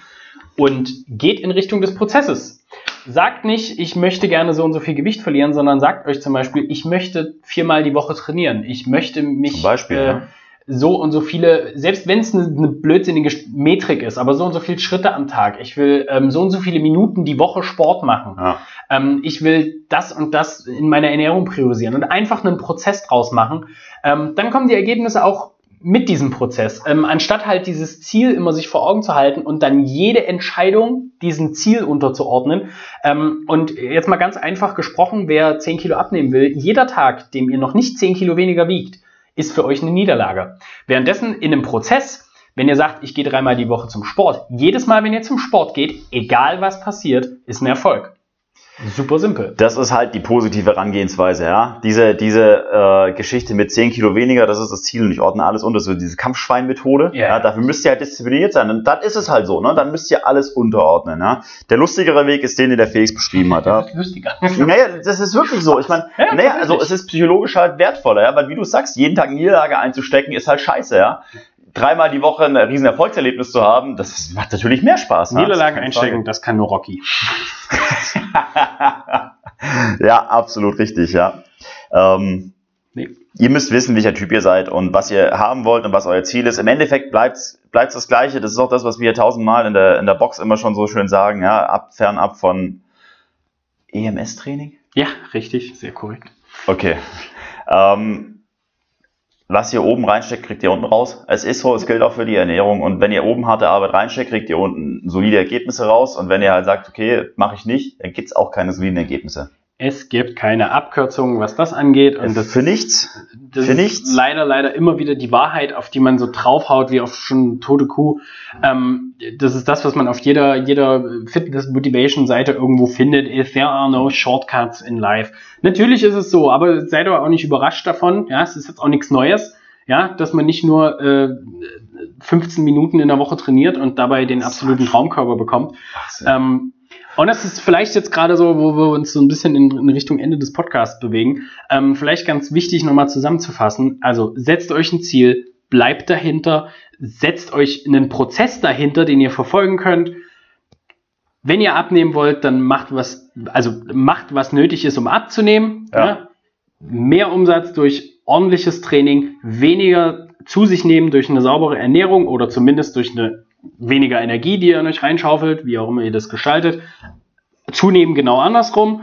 und geht in Richtung des Prozesses. Sagt nicht, ich möchte gerne so und so viel Gewicht verlieren, sondern sagt euch zum Beispiel, ich möchte viermal die Woche trainieren. Ich möchte mich Zum Beispiel, äh, ja. So und so viele, selbst wenn es eine, eine blödsinnige Metrik ist, aber so und so viele Schritte am Tag. Ich will ähm, so und so viele Minuten die Woche Sport machen. Ja. Ähm, ich will das und das in meiner Ernährung priorisieren und einfach einen Prozess draus machen. Ähm, dann kommen die Ergebnisse auch mit diesem Prozess. Ähm, anstatt halt dieses Ziel immer sich vor Augen zu halten und dann jede Entscheidung diesem Ziel unterzuordnen. Ähm, und jetzt mal ganz einfach gesprochen, wer 10 Kilo abnehmen will, jeder Tag, dem ihr noch nicht 10 Kilo weniger wiegt, ist für euch eine Niederlage. Währenddessen in einem Prozess, wenn ihr sagt, ich gehe dreimal die Woche zum Sport, jedes Mal, wenn ihr zum Sport geht, egal was passiert, ist ein Erfolg. Super simpel. Das ist halt die positive Herangehensweise, ja. Diese, diese äh, Geschichte mit 10 Kilo weniger, das ist das Ziel und ich ordne alles unter. So diese Kampfschwein-Methode, Ja. ja. dafür müsst ihr halt diszipliniert sein. Und dann ist es halt so, ne? Dann müsst ihr alles unterordnen, ja. Der lustigere Weg ist den, den der Felix beschrieben hat, ja. Lustiger. [LAUGHS] Naja, das ist wirklich so. Ich meine, Ja, naja, also es ist psychologisch halt wertvoller, ja, weil wie du sagst, jeden Tag Niederlage einzustecken, ist halt scheiße, ja. Dreimal die Woche ein riesen Erfolgserlebnis zu haben, das macht natürlich mehr Spaß. Niederlagen einstecken, das kann nur Rocky. [LAUGHS] Ja, absolut richtig, ja. Ähm, Nee. Ihr müsst wissen, welcher Typ ihr seid und was ihr haben wollt und was euer Ziel ist. Im Endeffekt bleibt es das Gleiche. Das ist auch das, was wir tausendmal in der, in der Box immer schon so schön sagen, ja, ab, fernab von EMS-Training. Ja, richtig, sehr korrekt. Okay. Ähm, was ihr oben reinsteckt, kriegt ihr unten raus. Es ist so, es gilt auch für die Ernährung. Und wenn ihr oben harte Arbeit reinsteckt, kriegt ihr unten solide Ergebnisse raus. Und wenn ihr halt sagt, okay, mache ich nicht, dann gibt's auch keine soliden Ergebnisse. Es gibt keine Abkürzungen, was das angeht. Und das, für nichts. das für ist nichts. leider, leider immer wieder die Wahrheit, auf die man so draufhaut, wie auf schon tote Kuh. Ähm, das ist das, was man auf jeder, jeder Fitness-Motivation-Seite irgendwo findet. If there are no shortcuts in life. Natürlich ist es so, aber seid aber auch nicht überrascht davon. Ja, es ist jetzt auch nichts Neues. Ja, dass man nicht nur äh, 15 Minuten in der Woche trainiert und dabei den absoluten Traumkörper bekommt. Ähm, und das ist vielleicht jetzt gerade so, wo wir uns so ein bisschen in, in Richtung Ende des Podcasts bewegen. Ähm, vielleicht ganz wichtig nochmal zusammenzufassen. Also setzt euch ein Ziel, bleibt dahinter, setzt euch einen Prozess dahinter, den ihr verfolgen könnt. Wenn ihr abnehmen wollt, dann macht was, also macht was nötig ist, um abzunehmen. Ja. Ja. Mehr Umsatz durch ordentliches Training, weniger zu sich nehmen durch eine saubere Ernährung oder zumindest durch eine weniger Energie, die ihr in euch reinschaufelt, wie auch immer ihr das gestaltet. Zunehmen genau andersrum.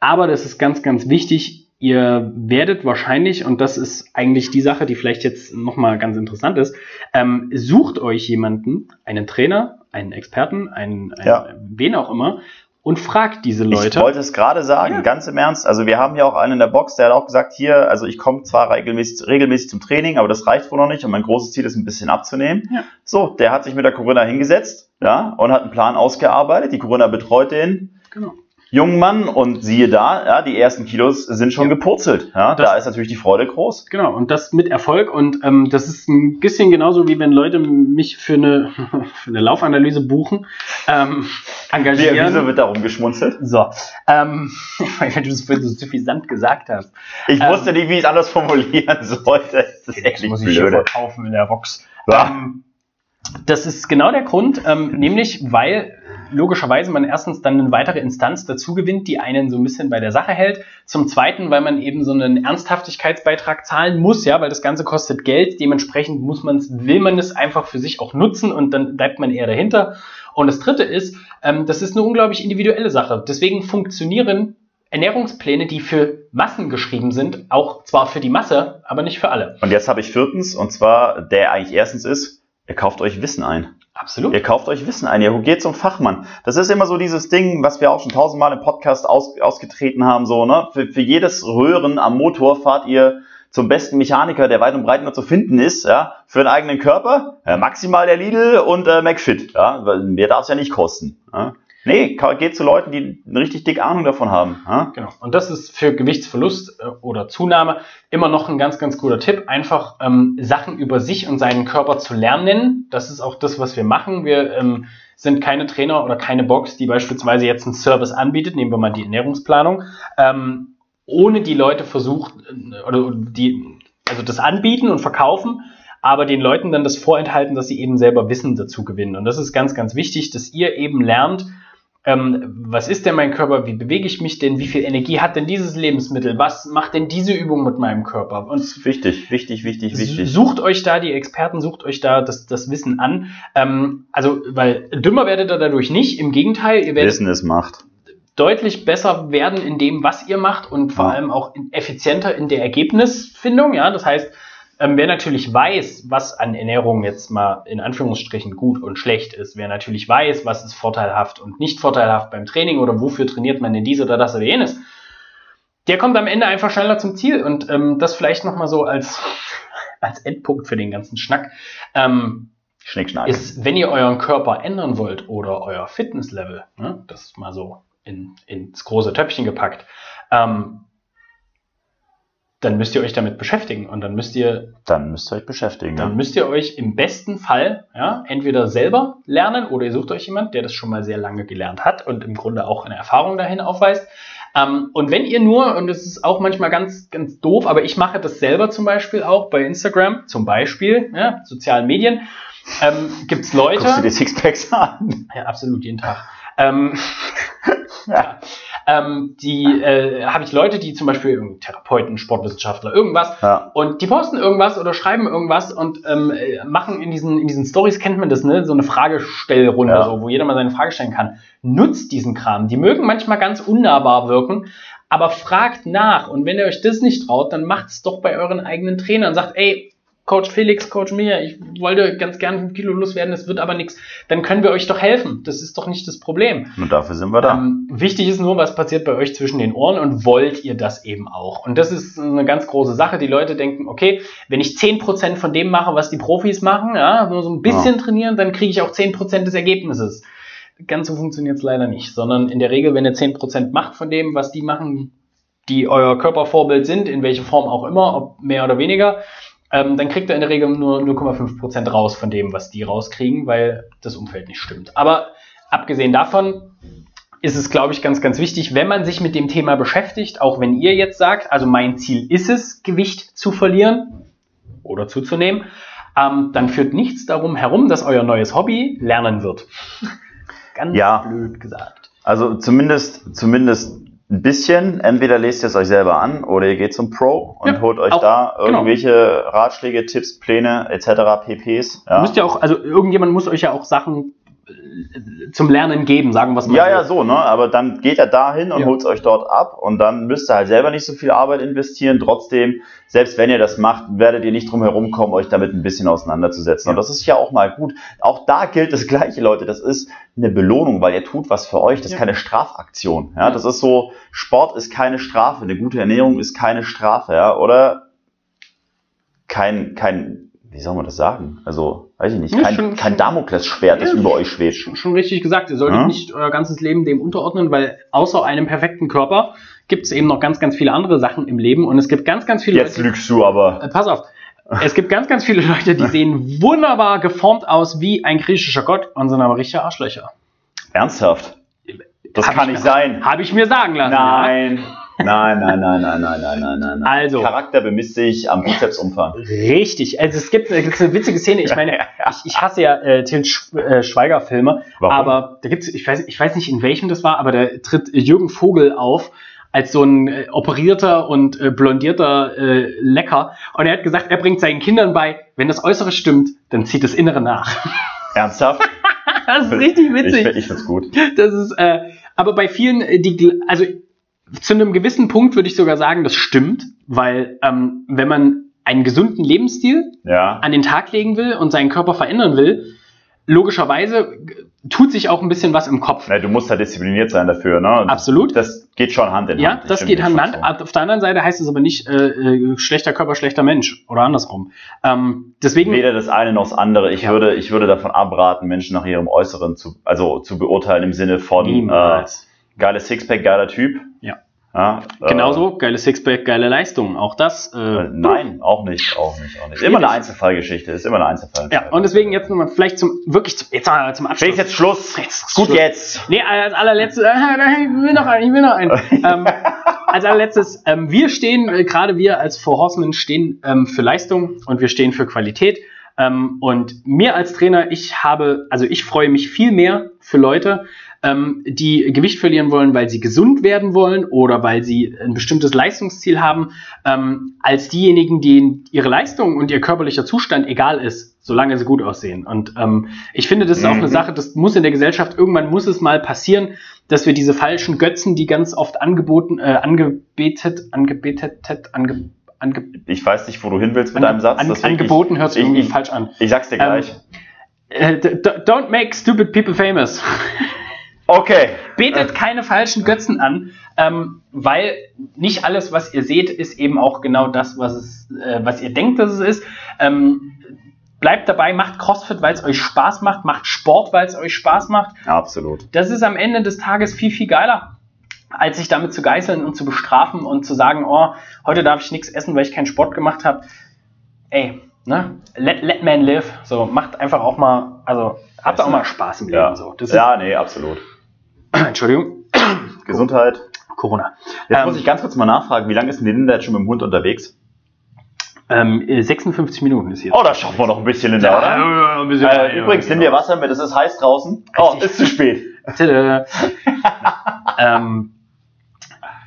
Aber das ist ganz, ganz wichtig. Ihr werdet wahrscheinlich, und das ist eigentlich die Sache, die vielleicht jetzt nochmal ganz interessant ist, ähm, sucht euch jemanden, einen Trainer, einen Experten, einen, einen Ja. wen auch immer, und fragt diese Ich Leute. wollte es gerade sagen, Ja. ganz im Ernst. Also wir haben ja auch einen in der Box, der hat auch gesagt, hier, also ich komme zwar regelmäßig, regelmäßig zum Training, aber das reicht wohl noch nicht und mein großes Ziel ist ein bisschen abzunehmen. Ja. So, der hat sich mit der Corinna hingesetzt, ja, und hat einen Plan ausgearbeitet. Die Corinna betreut den genau. Jungen Mann und siehe da, ja, die ersten Kilos sind schon Ja. gepurzelt. Ja, Das- da ist natürlich die Freude groß. Genau, und das mit Erfolg. Und ähm, das ist ein bisschen genauso, wie wenn Leute mich für eine, [LAUGHS] für eine Laufanalyse buchen, ähm, Wie, engagieren. wieso wird da rumgeschmunzelt? So, ähm, [LAUGHS] weil du das vorhin so suffisant gesagt hast. Ich Ähm, wusste nicht, wie ich es anders formulieren [LAUGHS] sollte. Das ist echt muss ich blöde. verkaufen in der Vox. Ja. Ähm, das ist genau der Grund, ähm, nämlich weil logischerweise man erstens dann eine weitere Instanz dazu gewinnt, die einen so ein bisschen bei der Sache hält. Zum Zweiten, weil man eben so einen Ernsthaftigkeitsbeitrag zahlen muss, ja, weil das Ganze kostet Geld. Dementsprechend muss man es, will man es einfach für sich auch nutzen und dann bleibt man eher dahinter. Und das Dritte ist, ähm, das ist eine unglaublich individuelle Sache. Deswegen funktionieren Ernährungspläne, die für Massen geschrieben sind, auch zwar für die Masse, aber nicht für alle. Und jetzt habe ich viertens, und zwar der eigentlich erstens ist, ihr kauft euch Wissen ein. Absolut. Ihr kauft euch Wissen ein, ihr geht zum Fachmann. Das ist immer so dieses Ding, was wir auch schon tausendmal im Podcast aus, ausgetreten haben, so, ne? Für, für jedes Röhren am Motor fahrt ihr zum besten Mechaniker, der weit und breit nur zu finden ist, ja, für einen eigenen Körper, ja, maximal der Lidl und äh, McFit, ja, mehr darf es ja nicht kosten. Ja. Nee, geht zu Leuten, die eine richtig dick Ahnung davon haben. Ja? Genau. Und das ist für Gewichtsverlust äh, oder Zunahme immer noch ein ganz, ganz guter Tipp. Einfach ähm, Sachen über sich und seinen Körper zu lernen. Das ist auch das, was wir machen. Wir ähm, sind keine Trainer oder keine Box, die beispielsweise jetzt einen Service anbietet. Nehmen wir mal die Ernährungsplanung. Ähm, ohne die Leute versucht, äh, oder die, also das anbieten und verkaufen, aber den Leuten dann das vorenthalten, dass sie eben selber Wissen dazu gewinnen. Und das ist ganz, ganz wichtig, dass ihr eben lernt, ähm, was ist denn mein Körper, wie bewege ich mich denn, wie viel Energie hat denn dieses Lebensmittel, was macht denn diese Übung mit meinem Körper? Und wichtig, wichtig, wichtig, wichtig. Sucht euch da die Experten, sucht euch da das, das Wissen an. Ähm, also, weil dümmer werdet ihr dadurch nicht, im Gegenteil, ihr werdet Wissen ist Macht. deutlich besser werden in dem, was ihr macht und vor allem auch effizienter in der Ergebnisfindung. Ja, das heißt, ähm, wer natürlich weiß, was an Ernährung jetzt mal in Anführungsstrichen gut und schlecht ist, wer natürlich weiß, was ist vorteilhaft und nicht vorteilhaft beim Training oder wofür trainiert man denn dies oder das oder jenes, der kommt am Ende einfach schneller zum Ziel und ähm, das vielleicht nochmal so als, [LAUGHS] als Endpunkt für den ganzen Schnack. Ähm, Schnickschnack. ist, wenn ihr euren Körper ändern wollt oder euer Fitnesslevel, ne, das ist mal so in, ins große Töpfchen gepackt, ähm, dann müsst ihr euch damit beschäftigen und dann müsst ihr, Dann müsst ihr euch beschäftigen. dann Ja. müsst ihr euch im besten Fall ja, entweder selber lernen oder ihr sucht euch jemand, der das schon mal sehr lange gelernt hat und im Grunde auch eine Erfahrung dahin aufweist. Ähm, und wenn ihr nur, und das ist auch manchmal ganz, ganz doof, aber ich mache das selber zum Beispiel auch bei Instagram, zum Beispiel, ja, sozialen Medien, ähm, gibt es Leute. Guckst du dir Sixpacks an? Ja, absolut, jeden Tag. Ähm, [LAUGHS] ja. Ähm, die äh, habe ich Leute, die zum Beispiel Therapeuten, Sportwissenschaftler, irgendwas, Ja. und die posten irgendwas oder schreiben irgendwas und ähm, äh, machen in diesen, in diesen Stories, kennt man das, ne? So eine Fragestellrunde, Ja. so, wo jeder mal seine Frage stellen kann. Nutzt diesen Kram. Die mögen manchmal ganz unnahbar wirken, aber fragt nach. Und wenn ihr euch das nicht traut, dann macht's doch bei euren eigenen Trainern. Sagt, ey, Coach Felix, Coach Mia, ich wollte ganz gern 5 Kilo loswerden, es wird aber nichts. Dann können wir euch doch helfen. Das ist doch nicht das Problem. Und dafür sind wir da. Ähm, wichtig ist nur, was passiert bei euch zwischen den Ohren und wollt ihr das eben auch? Und das ist eine ganz große Sache. Die Leute denken, okay, wenn ich 10% von dem mache, was die Profis machen, ja, nur so ein bisschen trainieren, dann kriege ich auch 10% des Ergebnisses. Ganz so funktioniert es leider nicht, sondern in der Regel, wenn ihr 10% macht von dem, was die machen, die euer Körpervorbild sind, in welcher Form auch immer, ob mehr oder weniger, ähm, dann kriegt ihr in der Regel nur 0,5% raus von dem, was die rauskriegen, weil das Umfeld nicht stimmt. Aber abgesehen davon ist es, glaube ich, ganz, ganz wichtig, wenn man sich mit dem Thema beschäftigt, auch wenn ihr jetzt sagt, also mein Ziel ist es, Gewicht zu verlieren oder zuzunehmen, ähm, dann führt nichts darum herum, dass euer neues Hobby lernen wird. [LAUGHS] ganz Ja. blöd gesagt. Also zumindest, zumindest ein bisschen. Entweder lest ihr es euch selber an oder ihr geht zum Pro und Ja, holt euch auch, da genau. irgendwelche Ratschläge, Tipps, Pläne etc. PPs. Ja, Müsst ihr auch, also irgendjemand muss euch ja auch Sachen zum Lernen geben, sagen wir es mal ja, so. ja, so, ne? Aber dann geht er dahin und Ja. holt es euch dort ab und dann müsst ihr halt selber nicht so viel Arbeit investieren. Trotzdem, selbst wenn ihr das macht, werdet ihr nicht drum herum kommen, euch damit ein bisschen auseinanderzusetzen. Und das ist ja auch mal gut. Auch da gilt das Gleiche, Leute. Das ist eine Belohnung, weil ihr tut was für euch. Das ist Ja. keine Strafaktion. Ja, Ja. das ist so, Sport ist keine Strafe. Eine gute Ernährung ist keine Strafe, ja, oder kein, kein, wie soll man das sagen? Also, weiß ich nicht, Ja, kein, schon- kein Damoklesschwert, das Ja, über euch schwebt. Schon, schon richtig gesagt, ihr solltet Ja. nicht euer ganzes Leben dem unterordnen, weil außer einem perfekten Körper gibt es eben noch ganz, ganz viele andere Sachen im Leben und es gibt ganz, ganz viele Jetzt Leute. lügst du aber. Äh, pass auf. Es gibt ganz, ganz viele Leute, die [LAUGHS] sehen wunderbar geformt aus wie ein griechischer Gott und sind aber richtige Arschlöcher. Ernsthaft? Das Hab kann ich nicht sein. Habe ich mir sagen lassen. Nein. Nein, nein, nein, nein, nein, nein, nein, nein. nein. Also. Charakter bemisst sich am Bizepsumfang. Richtig. Also es gibt, es gibt eine witzige Szene. Ich meine, ich, ich hasse ja äh, Til Sch äh, Schweiger Filme, Warum? aber da gibt's, ich weiß, ich weiß nicht in welchem das war, aber da tritt Jürgen Vogel auf als so ein äh, operierter und äh, blondierter äh, Lecker. Und er hat gesagt, er bringt seinen Kindern bei, wenn das Äußere stimmt, dann zieht das Innere nach. [LAUGHS] Ernsthaft? [LAUGHS] das ist richtig Ich, witzig. ich find's gut. Das ist, äh, aber bei vielen, äh, die, also zu einem gewissen Punkt würde ich sogar sagen, das stimmt, weil ähm, wenn man einen gesunden Lebensstil Ja. an den Tag legen will und seinen Körper verändern will, logischerweise g- tut sich auch ein bisschen was im Kopf. Na, du musst da diszipliniert sein dafür, ne? Absolut. Das geht schon Hand in Ja, Hand. Ich das geht Hand in Hand. zu. Auf der anderen Seite heißt es aber nicht äh, äh, schlechter Körper, schlechter Mensch oder andersrum. Ähm, deswegen, Weder das eine noch das andere. Ich Ja. würde, ich würde davon abraten, Menschen nach ihrem Äußeren zu, also zu beurteilen im Sinne von äh, niemals. geiles Sixpack, geiler Typ. Ja. Ja äh, Genauso, geile Sixpack, geile Leistung. Auch das. Äh, Äh, nein, auch nicht, auch nicht, auch nicht. Immer eine Einzelfallgeschichte, ist immer eine Einzelfall. Ja, und deswegen jetzt nochmal vielleicht zum, wirklich zum, jetzt zum Abschluss. Felix, jetzt Schluss. Jetzt Gut Schluss. jetzt. Nee, als allerletztes, äh, ich will noch einen, ich will noch einen. [LAUGHS] ähm, als allerletztes, ähm, wir stehen, äh, gerade wir als Four Horsemen stehen ähm, für Leistung und wir stehen für Qualität. Ähm, und mir als Trainer, ich habe, also ich freue mich viel mehr für Leute, ähm, die Gewicht verlieren wollen, weil sie gesund werden wollen oder weil sie ein bestimmtes Leistungsziel haben, ähm, als diejenigen, denen ihre Leistung und ihr körperlicher Zustand egal ist, solange sie gut aussehen. Und ähm, ich finde, das ist auch eine Mhm. Sache, das muss in der Gesellschaft, irgendwann muss es mal passieren, dass wir diese falschen Götzen, die ganz oft angeboten, äh, angebetet, angebetet, ange, ange, Ich weiß nicht, wo du hin willst mit ange, deinem Satz. an, deswegen angeboten hört sich ich, irgendwie falsch an. ich sag's dir Ähm, gleich. Äh, d- d- don't make stupid people famous. [LAUGHS] okay. Betet keine falschen Götzen an, ähm, weil nicht alles, was ihr seht, ist eben auch genau das, was, es, äh, was ihr denkt, dass es ist. Ähm, bleibt dabei, macht CrossFit, weil es euch Spaß macht, macht Sport, weil es euch Spaß macht. Absolut. Das ist am Ende des Tages viel, viel geiler, als sich damit zu geißeln und zu bestrafen und zu sagen, oh, heute darf ich nichts essen, weil ich keinen Sport gemacht habe. Ey, ne? Let, let man live. So, macht einfach auch mal, also habt auch mal Spaß im Leben. Ja, So. Das ja nee, absolut. [CLEARS THROAT] Entschuldigung, [CLEARS THROAT] Gesundheit. Corona. Jetzt Ähm, muss ich ganz kurz mal nachfragen, wie lange ist denn Linda jetzt schon mit dem Hund unterwegs? Ähm, äh, 56 Minuten ist jetzt. Oh, da schaffen wir noch ein bisschen, Linda, oder? Ja, ein bisschen Äh, übrigens, nimm dir Wasser mit, es ist heiß draußen. Oh, Richtig. ist zu spät. [LAUGHS] [LAUGHS] Ähm,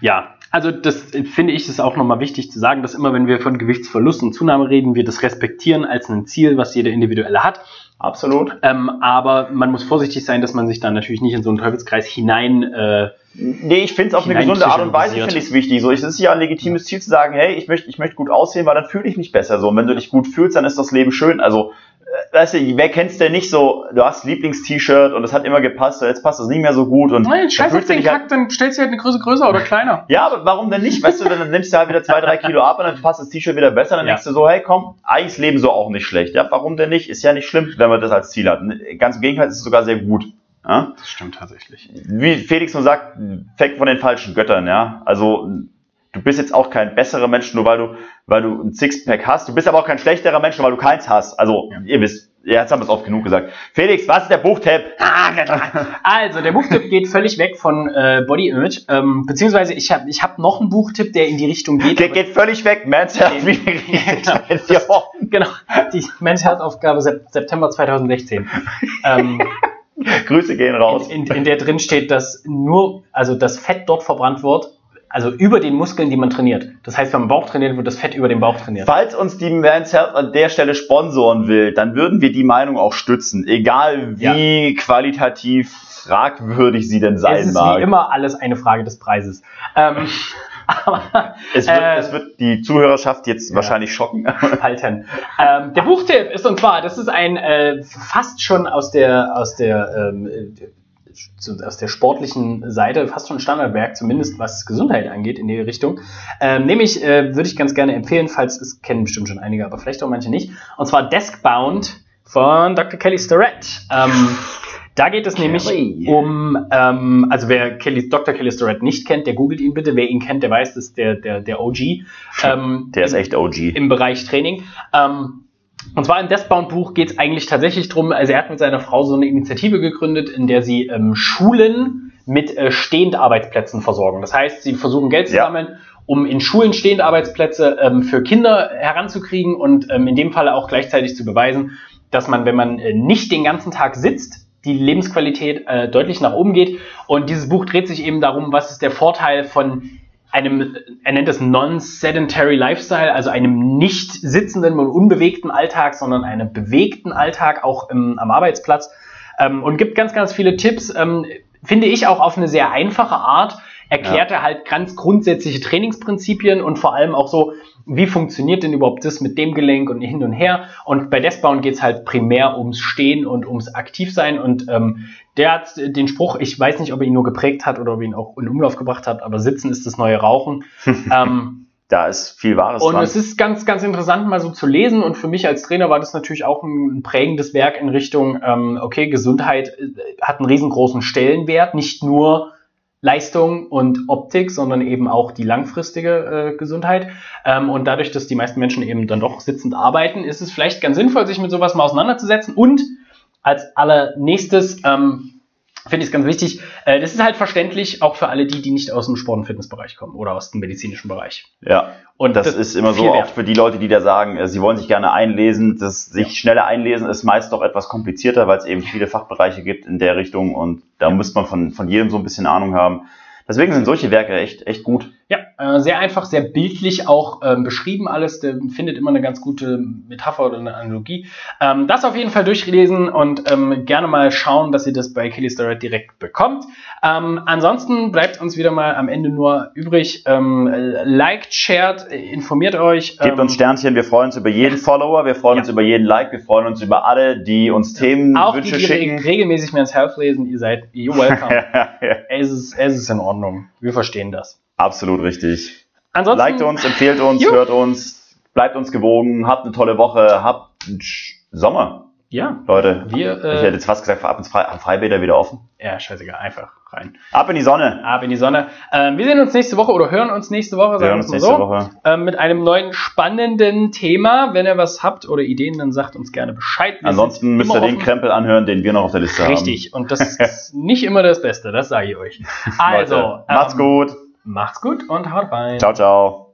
ja, also das finde ich ist auch nochmal wichtig zu sagen, dass immer wenn wir von Gewichtsverlust und Zunahme reden, wir das respektieren als ein Ziel, was jeder Individuelle hat. Absolut. Ähm, aber man muss vorsichtig sein, dass man sich dann natürlich nicht in so einen Teufelskreis hinein. Äh, Nee, ich finde es auf eine gesunde Art und Weise, finde ich es wichtig. So, es ist ja ein legitimes Ziel zu sagen, hey, ich möchte, ich möchte gut aussehen, weil dann fühle ich mich besser. So, und wenn du dich gut fühlst, dann ist das Leben schön. Also, weißt du, wer kennst denn nicht so, du hast ein Lieblings-T-Shirt und es hat immer gepasst, jetzt passt es nicht mehr so gut und nein, dann scheiß auf den halt, Kack, dann stellst du halt eine Größe größer oder kleiner. [LAUGHS] Ja, aber warum denn nicht? Weißt du, dann nimmst du halt wieder zwei, drei Kilo ab und dann passt das T-Shirt wieder besser. Dann Ja. denkst du so, hey, komm, eigentlich Leben so auch nicht schlecht. Ja, warum denn nicht? Ist ja nicht schlimm, wenn man das als Ziel hat. Ganz im Gegenteil, ist es sogar sehr gut. Ja? Das stimmt tatsächlich. Wie Felix nur sagt, weg von den falschen Göttern, ja. Also, du bist jetzt auch kein besserer Mensch, nur weil du, weil du ein Sixpack hast. Du bist aber auch kein schlechterer Mensch, nur weil du keins hast. Also, Ja. ihr wisst, ja, jetzt haben wir es oft genug gesagt. Felix, was ist der Buchtipp? [LAUGHS] Also, der Buchtipp geht völlig weg von äh, Body Image. Ähm, beziehungsweise, ich habe ich hab noch einen Buchtipp, der in die Richtung geht. Aber- geht völlig weg. Man's Health wieder [LAUGHS] Ja, genau. Genau, die Men's Health Aufgabe Sep- September 2016. ähm, [LAUGHS] Grüße gehen raus. in, in, in der drin steht, dass nur, also das Fett dort verbrannt wird, also über den Muskeln, die man trainiert. Das heißt, wenn man Bauch trainiert, wird das Fett über den Bauch trainiert. Falls uns die Man's Health an der Stelle sponsoren will, dann würden wir die Meinung auch stützen. Egal wie qualitativ fragwürdig sie denn sein es ist mag. wie immer alles eine Frage des Preises. Ähm, [LAUGHS] aber Es wird, Äh, es wird die Zuhörerschaft jetzt ja. wahrscheinlich schocken. [LAUGHS] halten. Ähm, der Buchtipp ist und zwar, das ist ein äh, fast schon aus der aus der ähm, äh, aus der sportlichen Seite fast schon ein Standardwerk, zumindest was Gesundheit angeht in die Richtung. Ähm, nämlich äh, würde ich ganz gerne empfehlen, falls es kennen bestimmt schon einige, aber vielleicht auch manche nicht. Und zwar Deskbound von Dr. Kelly Starrett. Ähm, da geht es nämlich Kelly. um, ähm, also wer Kelly, Dr. Kelly Starrett nicht kennt, der googelt ihn bitte. Wer ihn kennt, der weiß, das ist der, der, der OG. Ähm, Der ist echt OG. im Bereich Training. Ähm, und zwar im Deathbound-Buch geht es eigentlich tatsächlich drum. also er hat mit seiner Frau so eine Initiative gegründet, in der sie ähm, Schulen mit äh, Stehendarbeitsplätzen versorgen. Das heißt, sie versuchen Geld zu Ja. sammeln, um in Schulen stehende Arbeitsplätze ähm, für Kinder heranzukriegen und ähm, in dem Falle auch gleichzeitig zu beweisen, dass man, wenn man äh, nicht den ganzen Tag sitzt, die Lebensqualität äh, deutlich nach oben geht. Und dieses Buch dreht sich eben darum, was ist der Vorteil von einem, er nennt es Non-Sedentary Lifestyle, also einem nicht sitzenden und unbewegten Alltag, sondern einem bewegten Alltag auch im, am Arbeitsplatz. Ähm, und gibt ganz, ganz viele Tipps, ähm, finde ich auch auf eine sehr einfache Art, erklärt er halt ganz grundsätzliche Trainingsprinzipien und vor allem auch so, wie funktioniert denn überhaupt das mit dem Gelenk und hin und her. Und bei Deathbound geht es halt primär ums Stehen und ums Aktivsein. Und ähm, der hat den Spruch, ich weiß nicht, ob er ihn nur geprägt hat oder ob er ihn auch in Umlauf gebracht hat, aber Sitzen ist das neue Rauchen. [LAUGHS] ähm, Da ist viel Wahres und dran. es ist ganz, ganz interessant, mal so zu lesen. Und für mich als Trainer war das natürlich auch ein prägendes Werk in Richtung, ähm, okay, Gesundheit äh, hat einen riesengroßen Stellenwert, nicht nur Leistung und Optik, sondern eben auch die langfristige äh, Gesundheit. Ähm, und dadurch, dass die meisten Menschen eben dann doch sitzend arbeiten, ist es vielleicht ganz sinnvoll, sich mit sowas mal auseinanderzusetzen. Und als allernächstes ähm, finde ich es ganz wichtig, äh, das ist halt verständlich auch für alle die, die nicht aus dem Sport- und Fitnessbereich kommen oder aus dem medizinischen Bereich. ja. Und Das, ist immer so, auch wert. für die Leute, die da sagen, äh, sie wollen sich gerne einlesen. Das sich schneller einlesen ist meist doch etwas komplizierter, weil es eben viele Fachbereiche gibt in der Richtung und da muss man von, von jedem so ein bisschen Ahnung haben. Deswegen sind solche Werke echt, echt gut. Ja, äh, sehr einfach, sehr bildlich auch ähm, beschrieben alles. Der findet immer eine ganz gute Metapher oder eine Analogie. Ähm, das auf jeden Fall durchlesen und ähm, gerne mal schauen, dass ihr das bei Kelly Starrett direkt bekommt. Ähm, ansonsten bleibt uns wieder mal am Ende nur übrig. Ähm, liked, shared, informiert euch. Gebt ähm, uns Sternchen, wir freuen uns über jeden Follower, wir freuen Ja. uns über jeden Like, wir freuen uns über alle, die uns Themen, Auch die, Wünsche die schicken. regelmäßig Men's Health lesen, ihr seid you're welcome. [LAUGHS] es, ist, es ist in Ordnung. Wir verstehen das. Absolut richtig. Ansonsten, Liked uns, empfehlt uns, Jo. hört uns, bleibt uns gewogen, habt eine tolle Woche, habt Sommer, ja, Leute. wir, ich äh, hätte jetzt fast gesagt, ab ins Fre Freibäder wieder offen. ja, scheißegal, einfach rein. Ab in die Sonne. Ab in die Sonne. Ähm, wir sehen uns nächste Woche oder hören uns nächste Woche, sagen wir uns mal nächste so, Woche. ähm, mit einem neuen spannenden Thema. Wenn ihr was habt oder Ideen, dann sagt uns gerne Bescheid. Wir Ansonsten müsst ihr immer den offen. Krempel anhören, den wir noch auf der Liste haben. Richtig, und das [LAUGHS] ist nicht immer das Beste, das sage ich euch. Also, Leute, macht's ähm, gut. Macht's gut und haut rein. Ciao, ciao.